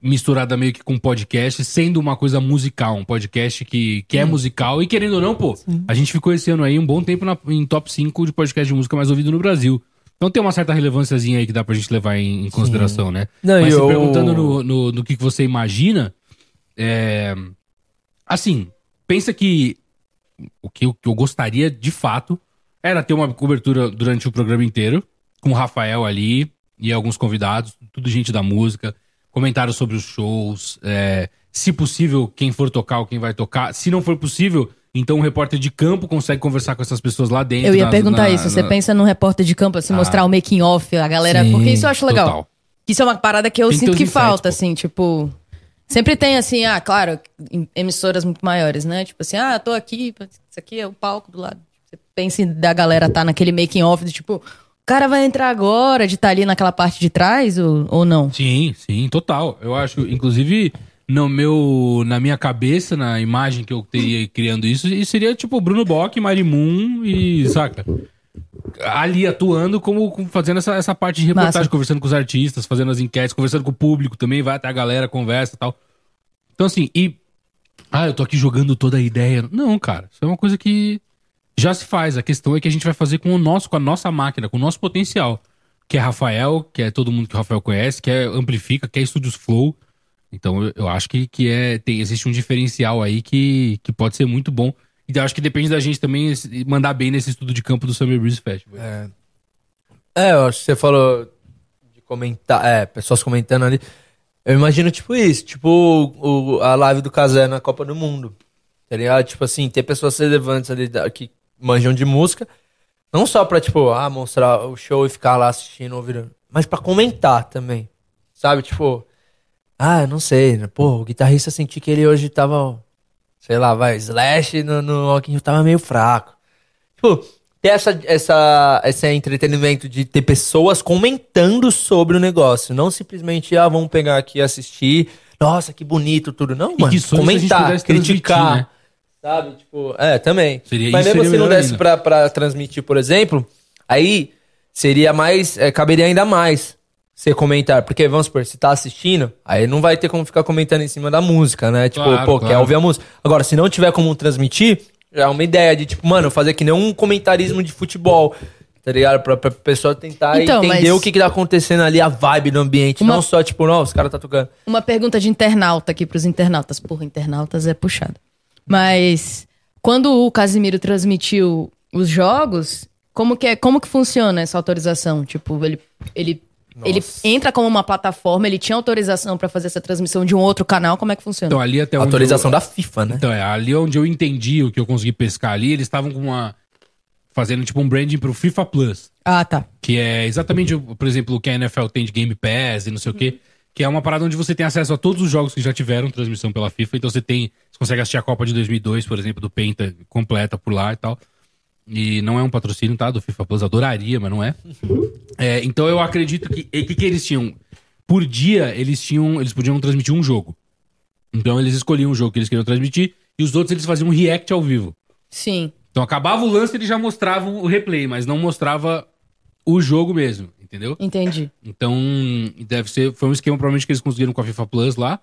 misturada meio que com podcast, sendo uma coisa musical, um podcast que, que é musical. E querendo ou não, pô, a gente ficou esse ano aí um bom tempo na- em top 5 de podcast de música mais ouvido no Brasil. Então tem uma certa relevânciazinha aí que dá pra gente levar em, em consideração, né? Não, Mas e se eu- perguntando no, no, no que, que você imagina, é... Assim, pensa que o que eu, que eu gostaria de fato era ter uma cobertura durante o programa inteiro. com o Rafael ali e alguns convidados, tudo gente da música, comentários sobre os shows, é, se possível, quem for tocar ou quem vai tocar. Se não for possível, então um repórter de campo consegue conversar com essas pessoas lá dentro. Eu ia nas- perguntar na- isso. Você na- pensa num repórter de campo, assim, mostrar o making off, a galera. Sim, porque isso eu acho legal. total. Isso é uma parada que eu Tem sinto que insights, falta, pô. assim, tipo. Sempre tem, assim, ah, claro, em- emissoras muito maiores, né? Tipo assim, ah, tô aqui, isso aqui é o palco do lado. Você pensa da galera tá naquele making off de tipo, cara vai entrar agora, de estar ali naquela parte de trás ou, ou não? Sim, sim, total. Eu acho, inclusive, no meu, na minha cabeça, na imagem que eu teria criando isso, isso seria tipo Bruno Bock, Marimun e, saca? Ali atuando como, como fazendo essa, essa parte de reportagem, Massa. conversando com os artistas, fazendo as enquetes, conversando com o público também, vai até a galera, conversa e tal. Então, assim, e. Ah, eu tô aqui jogando toda a ideia. Não, cara, isso é uma coisa que já se faz. A questão é que a gente vai fazer com o nosso, com a nossa máquina, com o nosso potencial. Que é Rafael, que é todo mundo que o Rafael conhece, que é Amplifica, que é Studios Flow. Então eu, acho que, que é, tem, existe um diferencial aí que, que pode ser muito bom. E eu acho que depende da gente também mandar bem nesse estudo de campo do Summer Breeze Festival. É, eu acho que você falou de comentar, é, pessoas comentando ali. Eu imagino tipo isso, tipo o, a live do Casé na Copa do Mundo. Tá ligado? Tipo assim, ter pessoas relevantes ali que manjam de música, não só pra, tipo, ah, mostrar o show e ficar lá assistindo, ouvindo, mas pra comentar também. Sabe? Tipo, ah, não sei, né? Pô, o guitarrista senti que ele hoje tava, sei lá, vai, Slash no, no Rio tava meio fraco. Tipo, ter essa, essa, esse entretenimento de ter pessoas comentando sobre o negócio. Não simplesmente, ah, vamos pegar aqui e assistir. Nossa, que bonito tudo. Não, mano. que comentar, criticar. né? Sabe? Tipo, é, também. Seria- Mas isso mesmo seria se não desse ainda. pra, pra transmitir, por exemplo, aí seria mais. é, caberia ainda mais você comentar. Porque, vamos supor, se tá assistindo, aí não vai ter como ficar comentando em cima da música, né? Tipo, Claro, pô, quer claro. ouvir a música. Agora, se não tiver como transmitir, já é uma ideia de, tipo, mano, fazer que nem um comentarismo de futebol. Tá ligado? Pra, pra pessoa tentar Então, entender mas- o que, que tá acontecendo ali, a vibe do ambiente. Uma- Não só, tipo, não, os caras tá tocando. Uma pergunta de internauta aqui pros internautas. Porra, internautas é puxado. Mas quando o Casimiro transmitiu os jogos, como que é, como que funciona essa autorização? Tipo, ele ele ele entra como uma plataforma, ele tinha autorização pra fazer essa transmissão de um outro canal, como é que funciona? Então ali até onde Autorização eu- da FIFA, né? Então, é, ali onde eu entendi o que eu consegui pescar ali, eles estavam com uma. fazendo tipo um branding pro FIFA Plus. Ah, tá. Que é exatamente, por exemplo, o que a NFL tem de Game Pass e não sei o quê. Que é uma parada onde você tem acesso a todos os jogos que já tiveram transmissão pela FIFA. Então você tem. Consegue assistir a Copa de 2002, por exemplo, do Penta completa por lá e tal. E não é um patrocínio, tá? Do FIFA Plus, adoraria, mas não é. É, então eu acredito que. O que, que eles tinham? Por dia, eles tinham. Eles podiam transmitir um jogo. Então eles escolhiam o jogo que eles queriam transmitir e os outros eles faziam um react ao vivo. Sim. Então acabava o lance, eles já mostravam o replay, mas não mostrava o jogo mesmo, entendeu? Entendi. Então, deve ser. Foi um esquema provavelmente que eles conseguiram com a FIFA Plus lá,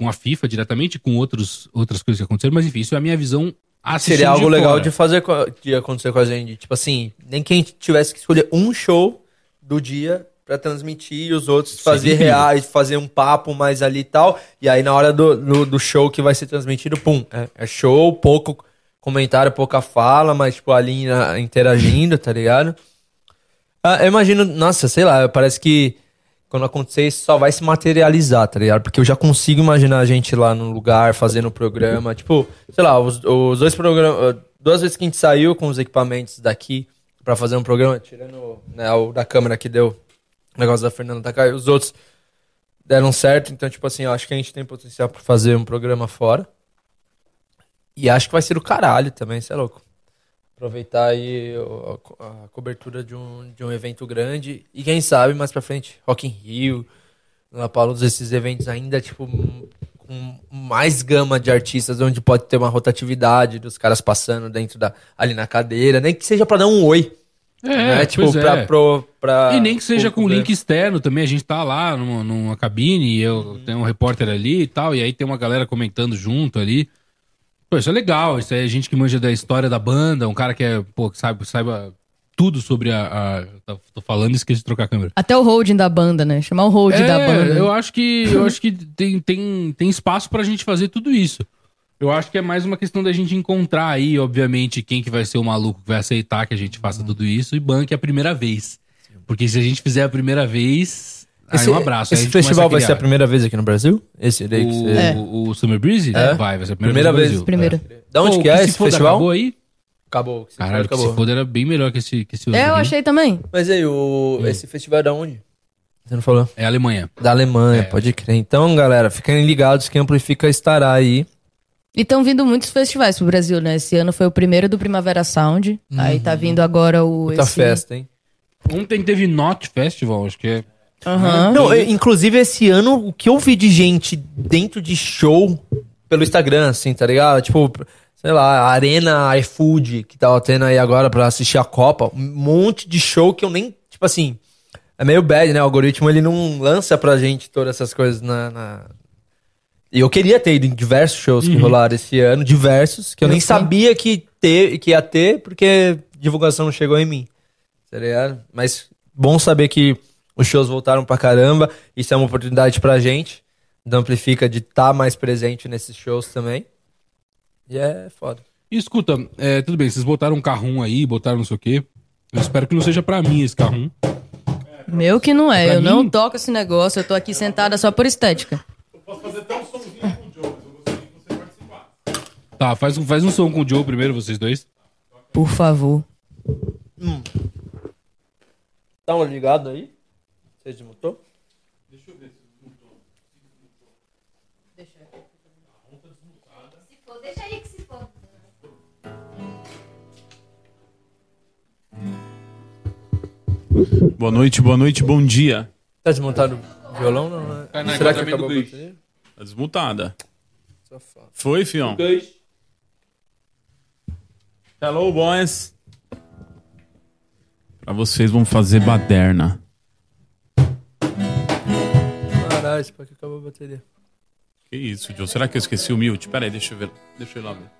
com a FIFA diretamente, com outros, outras coisas que aconteceram, mas enfim, isso é a minha visão Seria algo de legal fora. de fazer de acontecer com a gente. Tipo assim, nem que a gente tivesse que escolher um show do dia pra transmitir e os outros Seria fazer reais, fazer um papo mais ali e tal. E aí na hora do, do, do show que vai ser transmitido, pum, é, é show, pouco comentário, pouca fala, mas tipo ali na- interagindo, tá ligado? Ah, eu imagino, nossa, sei lá, parece que quando acontecer isso só vai se materializar, tá ligado? Porque eu já consigo imaginar a gente lá no lugar fazendo o programa. Tipo, sei lá, os, os dois programas. Duas vezes que a gente saiu com os equipamentos daqui pra fazer um programa, tirando né, o da câmera que deu o negócio da Fernanda Takai, os outros deram certo. Então, tipo assim, eu acho que a gente tem potencial pra fazer um programa fora. E acho que vai ser o caralho também, você é louco. Aproveitar aí a, co- a cobertura de um, de um evento grande. E quem sabe mais pra frente, Rock in Rio, La Palusa, esses eventos ainda, tipo, com mais gama de artistas, onde pode ter uma rotatividade dos caras passando dentro da. ali na cadeira, nem que seja pra dar um oi. É, né? Tipo, pois pra, é. pro, pra. E nem que seja com ver. link externo também, a gente tá lá numa, numa cabine e eu tenho um repórter ali e tal, e aí tem uma galera comentando junto ali. Pô, isso é legal, isso é gente que manja da história da banda, um cara que é, pô, que sabe, saiba tudo sobre a. a- tá- tô falando e esqueci de trocar a câmera. Até o holding da banda, né? Chamar o holding da banda. É, eu acho que eu acho que tem, tem, tem espaço pra gente fazer tudo isso. Eu acho que é mais uma questão da gente encontrar aí, obviamente, quem que vai ser o maluco que vai aceitar que a gente faça tudo isso e banque a primeira vez. Porque se a gente fizer a primeira vez, aí Esse, um abraço. aí esse festival vai ser a primeira vez aqui no Brasil? Esse daí que O, você... É. o, o Summer Breeze? É? Vai, vai ser a primeira, Primeira vez. vez. no Brasil. Primeiro. É. Da onde Pô, que é Se esse Foda festival? Acabou aí? Acabou. que Caralho, for, que se acabou. foda era bem melhor que esse, que esse outro. É, eu achei também. Mas aí, o... esse festival é da onde? Você não falou? É a Alemanha. Da Alemanha, É. pode crer. Então, galera, fiquem ligados que Amplifica estará aí. E estão vindo muitos festivais pro Brasil, né? Esse ano foi o primeiro do Primavera Sound. Aí tá vindo agora o. Muita esse- festa, hein? Ontem teve Not Festival, acho que é. Aham. Não, eu- inclusive esse ano, o que eu vi de gente dentro de show pelo Instagram, assim, tá ligado? Tipo, sei lá, Arena iFood que tava tendo aí agora pra assistir a Copa. Um monte de show que eu nem, tipo assim, é meio bad, né? O algoritmo ele não lança pra gente todas essas coisas na. na- E eu queria ter ido em diversos shows que rolaram esse ano, diversos, que eu, Eu nem fui. sabia que, ter, que ia ter, porque divulgação não chegou em mim. Tá ligado? Mas bom saber que os shows voltaram pra caramba. Isso é uma oportunidade pra gente. Da Amplifica de estar mais presente nesses shows também. E é foda. E escuta, é, tudo bem, vocês botaram um carrum aí, botaram não sei o quê. Eu espero que não seja pra mim esse carrum. Meu que não é. Pra Eu mim- não toco esse negócio. Eu tô aqui sentada só por estética. Tá, faz um, faz um som com o Joe primeiro, vocês dois. Por favor. Tá um ligado aí? Você desmutou? Boa noite, boa noite, bom dia. Tá desmontado o violão? Não, né? Tá na Será que enquadramento acabou a bateria? Tá desmutada. Safado. Foi, fião? Hello, boys. Pra vocês vamos fazer baderna. Caralho, esse que acabou a bateria. Que isso, Joe? Será que eu esqueci o mute? Pera aí, deixa eu ver. Deixa eu ir lá ver.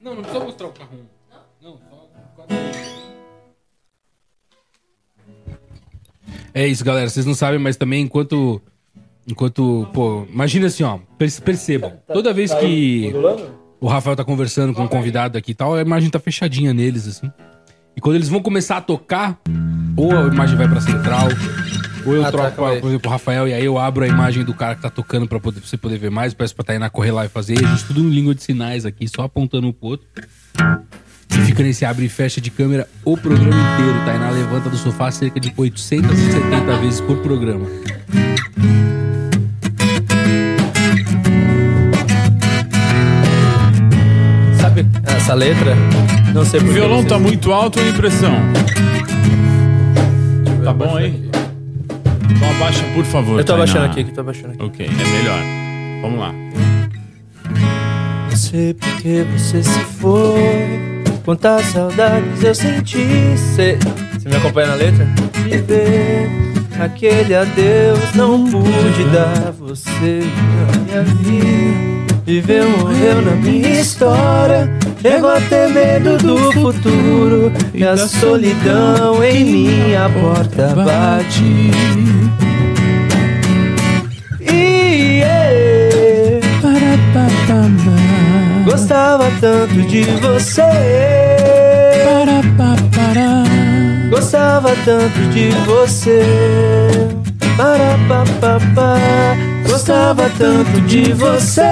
Não, não precisa mostrar o carrum. Não, só É isso, galera. Vocês não sabem, mas também enquanto. Enquanto. Pô, imagina assim, ó. perce- Percebam. Toda vez que o Rafael tá conversando com um convidado aqui e tal, a imagem tá fechadinha neles, assim. E quando eles vão começar a tocar, ou a imagem vai pra central, ou eu Ah, troco, por exemplo, o Rafael, e aí eu abro a imagem do cara que tá tocando pra, poder, pra você poder ver mais, peço pra Tainá correr lá e fazer. E a gente tudo em língua de sinais aqui, só apontando um pro outro. E fica nesse abre e fecha de câmera o programa inteiro. Tainá levanta do sofá cerca de 870 vezes por programa. Sabe essa letra? Não sei O por que violão tá muito alto ou impressão? Tá bom aí? Então abaixa, por favor. Eu tô Tainá. abaixando aqui, que tô abaixando aqui. Ok, é melhor. Vamos lá. Não sei por que você se foi. Quantas saudades eu senti. Você você me acompanha na letra? Viver aquele adeus não pude dar você na minha vida. Viveu, morreu na minha história. Chegou a ter medo do futuro. E a solidão em minha porta bate. E. Gostava tanto de você. Gostava tanto de você. Para, pa, pa, pa. Gostava tanto de você.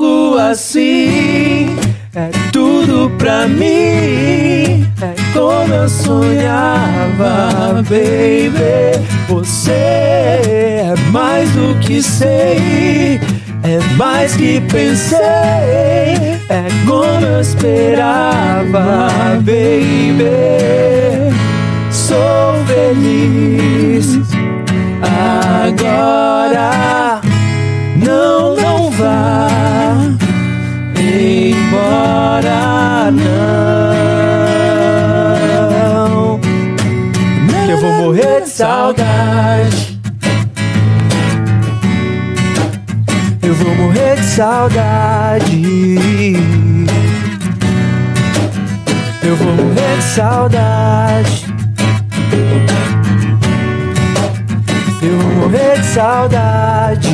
Algo assim. É tudo pra mim. É como eu sonhava, baby. Você é mais do que sei. É mais que pensei. É como eu esperava, baby. Sou feliz agora. Não, não vá embora, não. Que eu vou morrer de saudade. Eu vou morrer de saudade. Eu vou morrer de saudade. Eu vou morrer de saudade.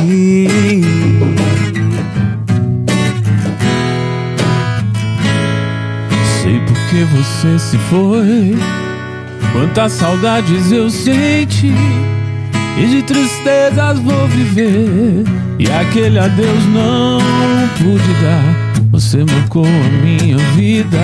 Você se foi. Quantas saudades eu senti e de tristezas vou viver. E aquele adeus não pude dar. Você marcou a minha vida.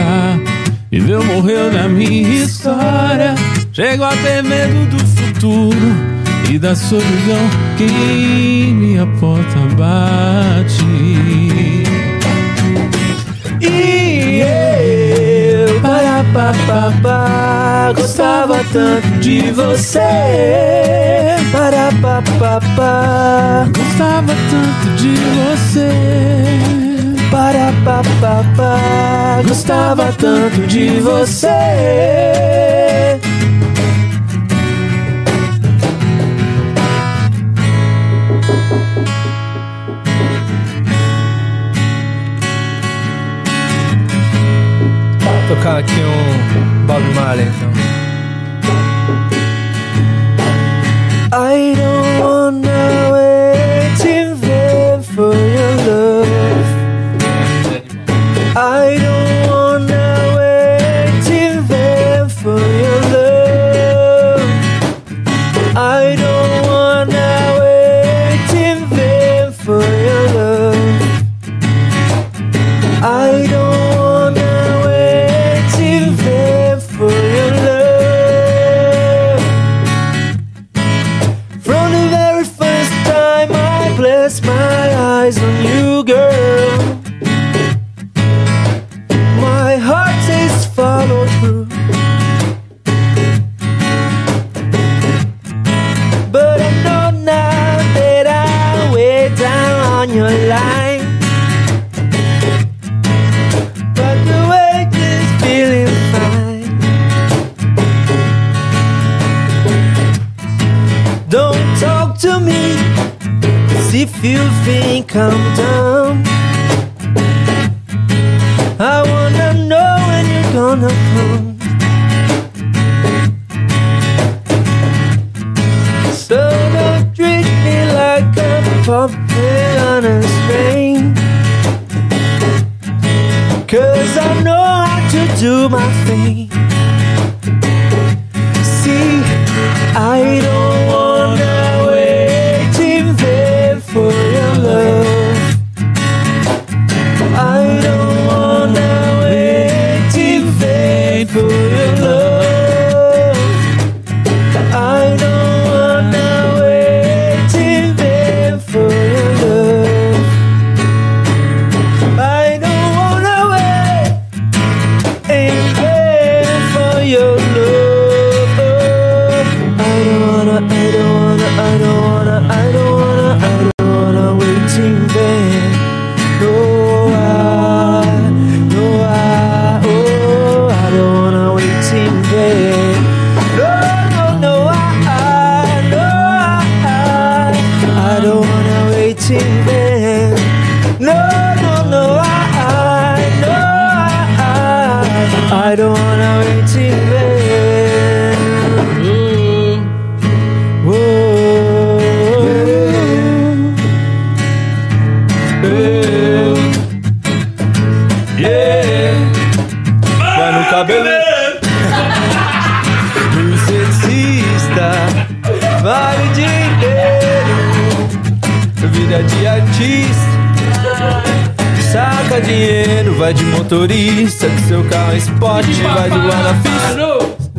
Viveu, morreu na minha história. Chego a ter medo do futuro e da solidão que em minha porta bate. E eu, para, pa, pa, pa, gostava tanto de você. Para, pa, pa, pa, Gostava tanto de você. para, pa, pa, pa, gostava tanto de você. Tocar aqui um Bob Marley então. You think I'm dumb. I wanna know when you're gonna come. So don't treat me like a puppet on a string. Cause I know how to do my thing.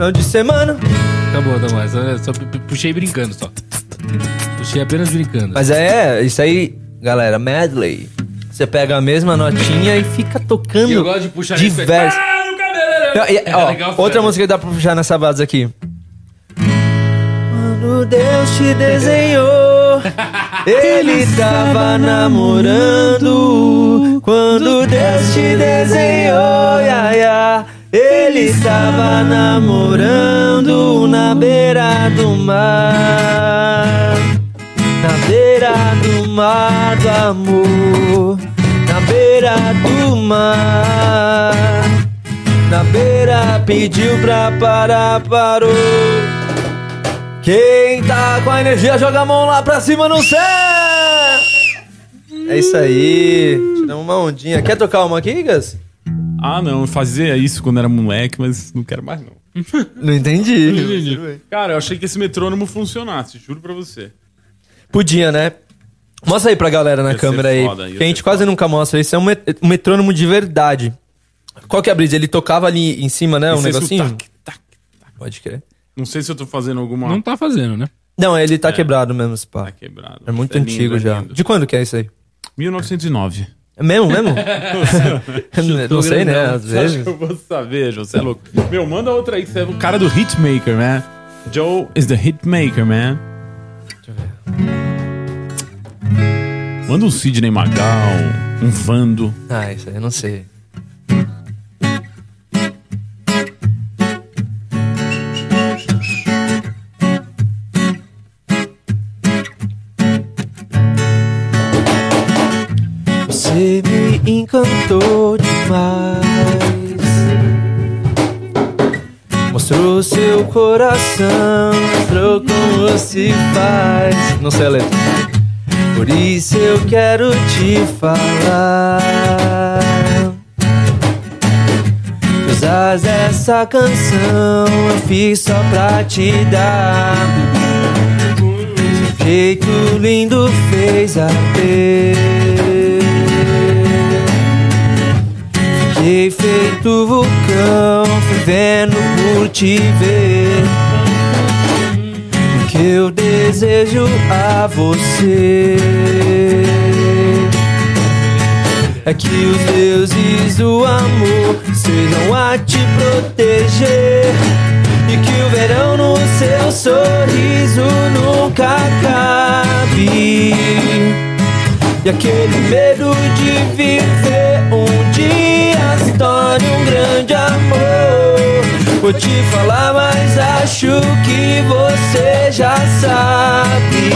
Final de semana. Tá bom, tá bom. Essa- eu Só pu- puxei brincando só. Puxei apenas brincando. Mas é, isso aí, galera, medley. Você pega a mesma notinha e fica tocando E eu gosto de puxar diversos. Ah, cabelo! Não, e- É ó, legal, outra música que dá pra puxar nessa base aqui. Quando Deus te desenhou, *laughs* Ele tava namorando. Quando Deus te desenhou, ia, ia, Ele tava namorando na beira do mar. Na beira do mar do amor. Na beira do mar. Na beira pediu pra parar, parou. Quem tá com a energia, joga a mão lá pra cima no céu! É isso aí. Tiramos uma ondinha. Quer tocar uma aqui, Gas? Ah, não, eu fazia isso quando era moleque, mas não quero mais não. Não entendi. Cara, eu achei que esse metrônomo funcionasse, juro pra você. Podia, né? Mostra aí pra galera na Ia câmera aí. foda, que a gente quase nunca mostra. Isso é um, met- metrônomo de verdade. Qual que é a brisa? Ele tocava ali em cima, né? Um é negocinho? sotaque, tac. Pode crer. Não sei se eu tô fazendo alguma. Não tá fazendo, né? Não, ele tá quebrado mesmo, esse pá. Tá quebrado. É muito É lindo, antigo é já. De quando que é isso aí? 1909. É mesmo, mesmo? *laughs* não sei, né? Às vezes. eu vou saber, João? Você é louco. Meu, manda outra aí. Você é o cara do Hitmaker, man. Joe is the Hitmaker, man. Manda um Sidney Magal, um Vando. Ah, isso aí eu não sei. Encantou demais. Mostrou seu coração, mostrou como se faz. Não sei a letra. Por isso eu quero te falar. Usas essa canção, eu fiz só pra te dar. Seu jeito lindo fez arder. Fiquei feito vulcão, fervendo por te ver. O que eu desejo a você é que os deuses do amor sejam a te proteger e que o verão no seu sorriso nunca acabe. E aquele medo de viver torne um grande amor. Vou te falar, mas acho que você já sabe.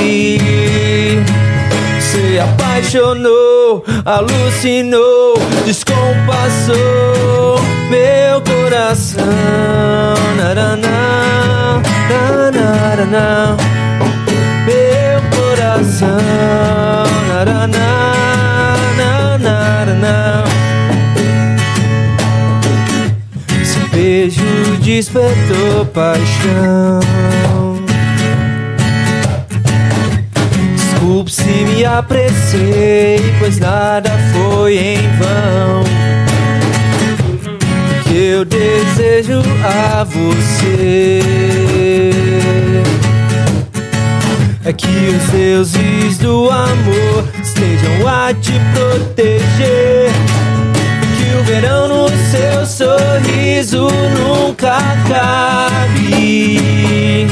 Se apaixonou, alucinou, descompassou meu coração. Naraná, naraná, meu coração. Naraná, naraná. Beijo despertou paixão. Desculpe se me apressei, pois nada foi em vão. Que eu desejo a você é que os deuses do amor estejam a te proteger. Verão no seu sorriso nunca acabe. E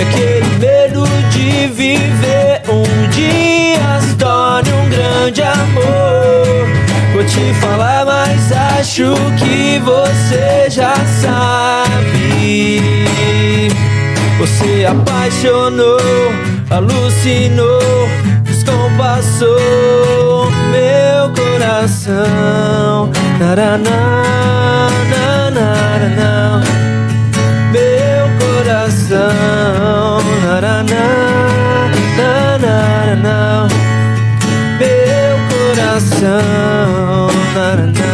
aquele medo de viver um dia se torne um grande amor. Vou te falar, mas acho que você já sabe. Você apaixonou, alucinou, descompassou meu coração. Naraná, naraná, meu coração. Naraná, naraná, meu coração. Naraná,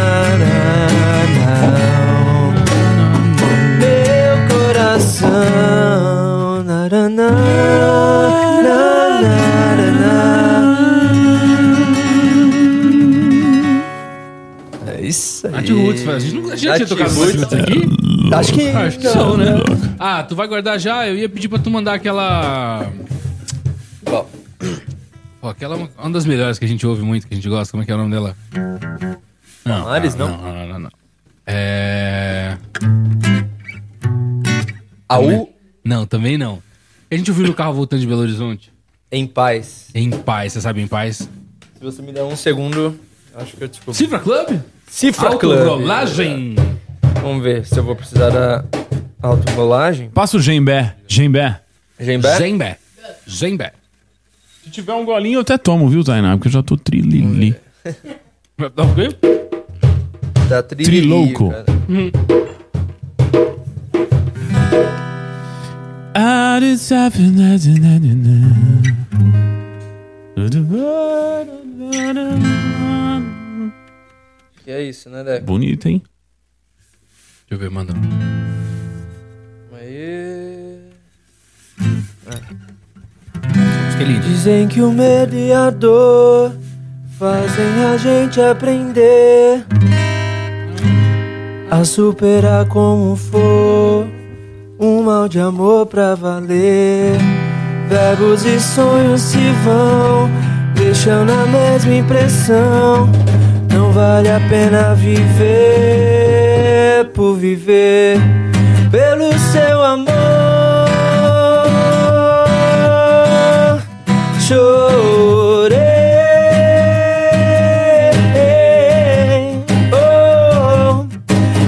isso aí. Nath Roots, a gente, não, tinha tocado Roots. Aqui? Acho que. Acho que não, né? Ah, tu vai guardar já? Eu ia pedir pra tu mandar aquela. Qual? Pô, aquela é uma, uma das melhores que a gente ouve muito, que a gente gosta. Como é que é o nome dela? Não. Palmares, não? Não, não, não, não. É. A U Não, também não. A gente ouviu no carro voltando de Belo Horizonte. em paz. Em paz, você sabe em paz? Se você me der um segundo, acho que eu descubro. Cifra Club? Cifra Club. Autorolagem. Vamos ver se eu vou precisar da autorolagem. Passa o Gembé. Gembé. Gembé? Zembé. Zembé. Se tiver um golinho, eu até tomo, viu, Tainá? Porque eu já tô trilili. Tá ok? Da Trilouco. cara. Ah, this E é isso, né, Deco? Bonito, hein? Deixa eu ver, manda. Aí. Acho que é lindo. Dizem que o medo e a dor fazem a gente aprender a superar como for um mal de amor pra valer. Verbos e sonhos se vão, deixando a mesma impressão. Não vale a pena viver por viver pelo seu amor. Chorei oh,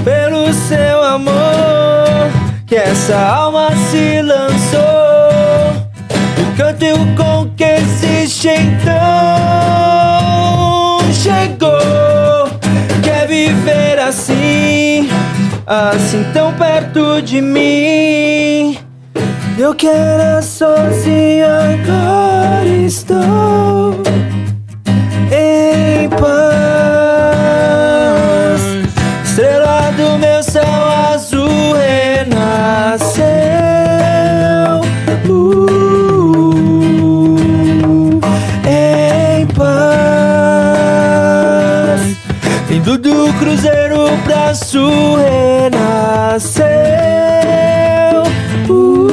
pelo seu amor que essa alma se lançou. O canto o com que existe então viver assim, assim tão perto de mim. Eu quero sozinho agora estou em paz. Estrela do meu céu azul renasceu. Do cruzeiro pra sul renasceu. Uh.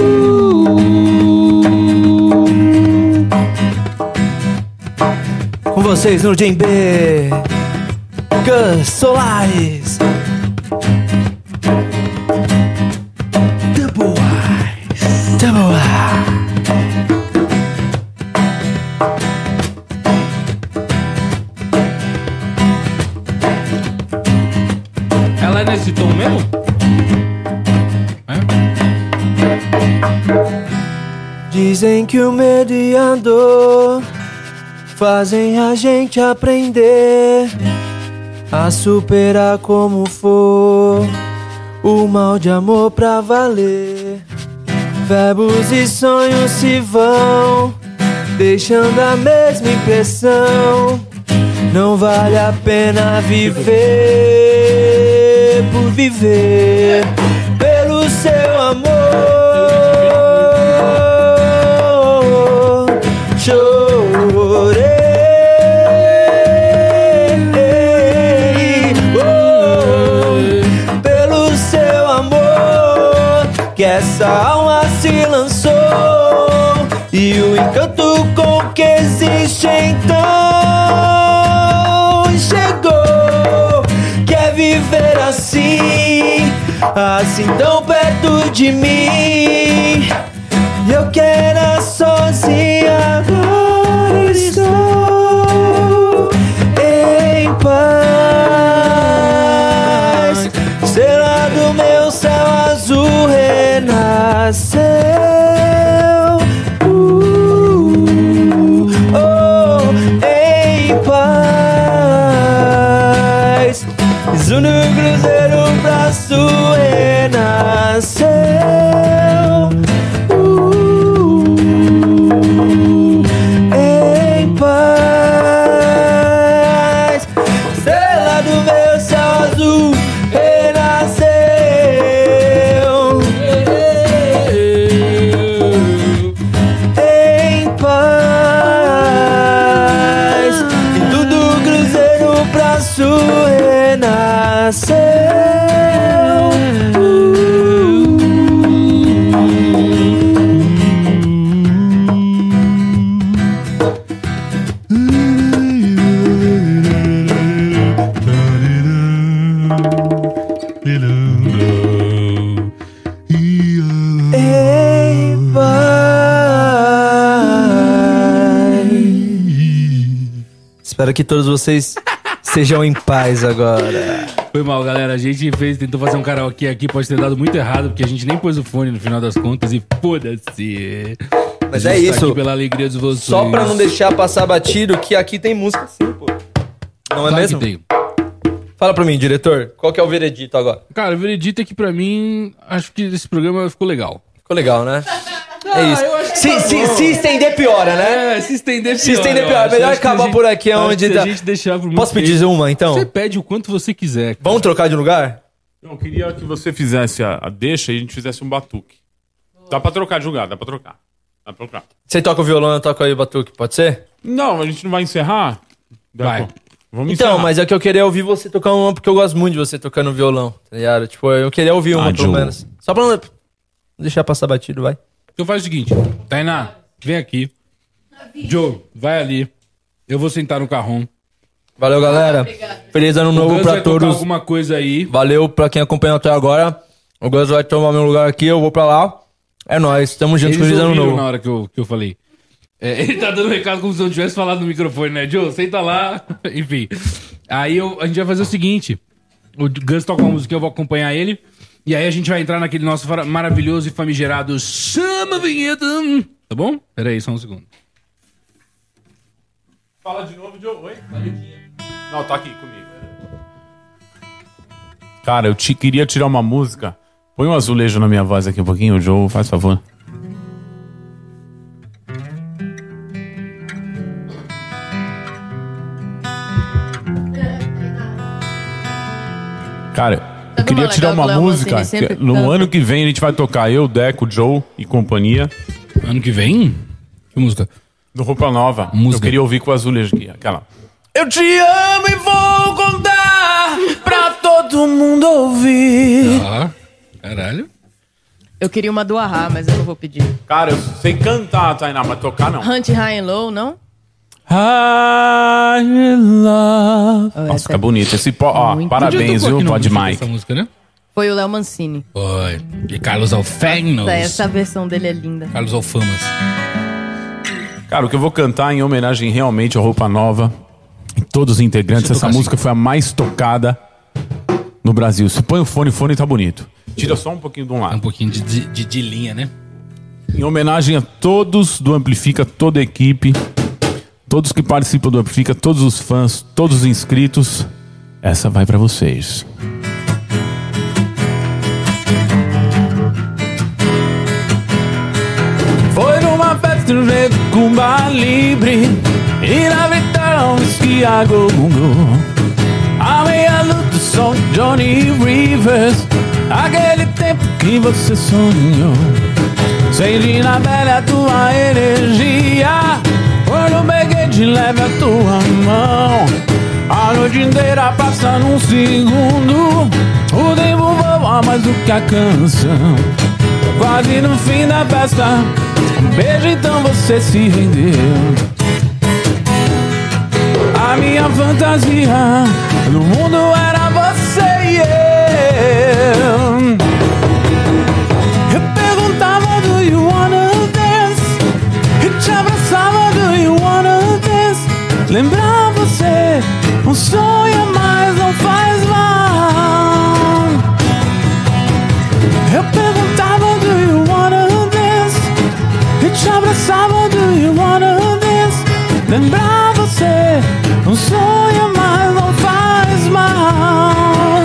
Com vocês no Djembe Gus Solares Dizem que o medo e a dor fazem a gente aprender a superar como for o mal de amor pra valer. Verbos e sonhos se vão, deixando a mesma impressão. Não vale a pena viver por viver essa alma se lançou e o encanto com que existe então chegou. Quer viver assim, assim tão perto de mim. Eu quero é que todos vocês sejam em paz agora. Foi mal, galera. A gente fez, tentou fazer um karaokê aqui, pode ter dado muito errado, porque a gente nem pôs o fone no final das contas e foda-se. Mas A é tá isso. aqui pela alegria de vocês. Só pra não deixar passar batido que aqui tem música sim, pô. Não é Claro mesmo? que tem. Fala pra mim, diretor, qual que é o veredito agora? Cara, o veredito é que pra mim, acho que esse programa ficou legal. Ficou legal, né? É isso. eu acho que Se, tá se, se estender, piora, né? É, se estender Se estender, eu pior. acho. Melhor acabar gente- por aqui, onde dá- a gente deixar pro Posso pedir tempo. uma, então? Você pede o quanto você quiser. cara. Vamos trocar de lugar? Eu queria que você fizesse a, a deixa e a gente fizesse um batuque. Dá pra trocar de lugar, dá pra trocar. Dá pra trocar. Você toca o violão, eu toco aí o batuque, pode ser? Não, a gente não vai encerrar? Vai. Vamos Então, encerrar. mas é que eu queria ouvir você tocar uma, porque eu gosto muito de você tocando violão, tá ligado? Tipo, eu queria ouvir uma, Ah, pelo menos. Só pra não deixar passar batido, vai. Então faz o seguinte, Tainá, vem aqui. Joe, vai ali. Eu vou sentar no carrão. Valeu, galera. Feliz ano novo pra todos. alguma coisa aí. Valeu pra quem acompanhou até agora. O Gus vai tomar meu lugar aqui, eu vou pra lá. É nóis, tamo junto, Eles feliz ano ouviram novo. na hora que eu, que eu falei. É, *laughs* ele tá dando recado como se eu não tivesse falado no microfone, né? Joe, senta lá. *laughs* Enfim. Aí eu- a gente vai fazer o seguinte. O Gus toca uma música, eu vou acompanhar ele. E aí a gente vai entrar naquele nosso maravilhoso e famigerado Chama Vinheta. Tá bom? Pera aí, só um segundo. Fala de novo, Joe. Oi? Não, tá aqui comigo. Cara, eu te queria tirar uma música. Põe um azulejo na minha voz aqui um pouquinho, Joe, faz favor. Cara, queria tirar uma música. Que no canta. ano que vem a gente vai tocar eu, Deco, Joe e companhia Ano que vem? Que música? no Roupa Nova. Música. Eu queria ouvir com o azulejo aqui, aquela. Eu te amo e vou contar pra todo mundo ouvir. Ah, caralho. Eu queria uma do Ahá, mas eu não vou pedir. Cara, eu sei cantar, Tainá, mas tocar não. Hunt High and Low, não? In love. Oh, Nossa, essa fica bonito. Esse po... Ó, Muito. parabéns, viu, Pod Mike. Essa música, né? Foi o Léo Mancini. Foi. E Carlos Alfenos. Essa versão dele é linda. Carlos Alfamas. Cara, o que eu vou cantar em homenagem realmente ao Roupa Nova e todos os integrantes. Essa música foi a mais tocada no Brasil. Se põe o fone, o fone tá bonito. Tira só um pouquinho de um É um lado. pouquinho de, de, de linha, né? Em homenagem a todos do Amplifica, toda a equipe, todos que participam do Amplifica, todos os fãs, todos os inscritos. Essa vai pra vocês. Foi numa festa no jeito Cumba Libre E na um whisky a go A meia luz do som Johnny Rivers Aquele tempo que você sonhou Sente na velha tua energia Quando peguei leve a tua mão. A noite inteira passa num segundo. O tempo voa mais do que a canção. Quase no fim da festa. Um beijo então você se rendeu. A minha fantasia No mundo era você Lembrar você Um sonho a mais não faz mal. Eu perguntava do you wanna dance? E te abraçava do you wanna dance? Lembrar você Um sonho mas não faz mal.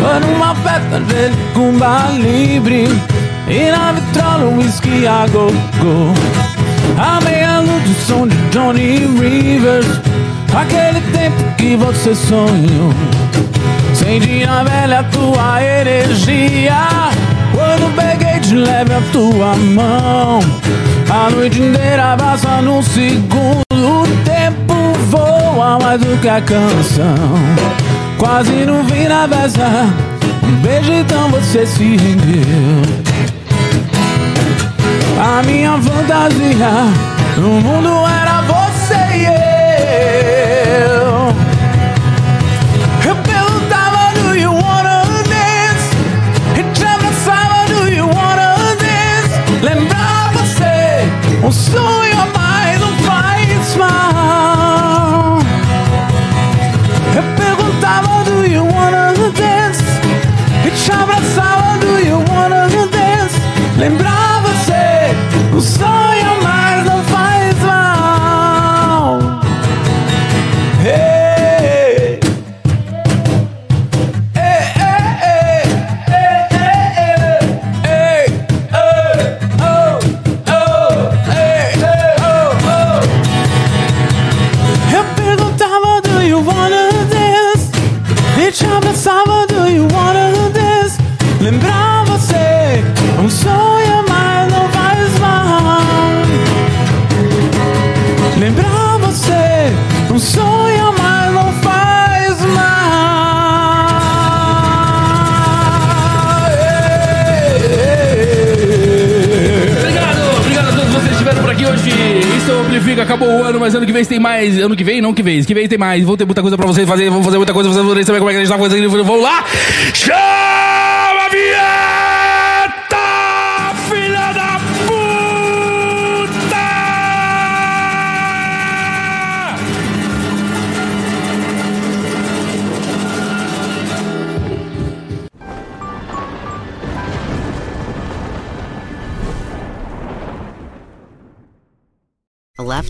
Foi numa festa de cumba livre E na vitrola um whisky a go-go A meia luz do som de Johnny Rivers. Aquele tempo que você sonhou. Senti na velha tua energia. Quando peguei de leve a tua mão. A noite inteira passa num segundo O tempo. Voa mais do que a canção. Quase no fim da festa. Um beijo então você se rendeu A minha fantasia No mundo era você e eu. Eu perguntava do you wanna dance E te abraçava do you wanna dance. Lembrar você Um sonho a mais não faz mal. Eu perguntava do you wanna dance E te abraçava do you wanna dance. Lembrar Acabou o ano, mas ano que vem tem mais. Ano que vem, não que vem. Que vem tem mais. Vou ter muita coisa pra vocês fazer. Vamos fazer muita coisa vocês saber como é que a gente tá fazendo. Vamos lá! Chama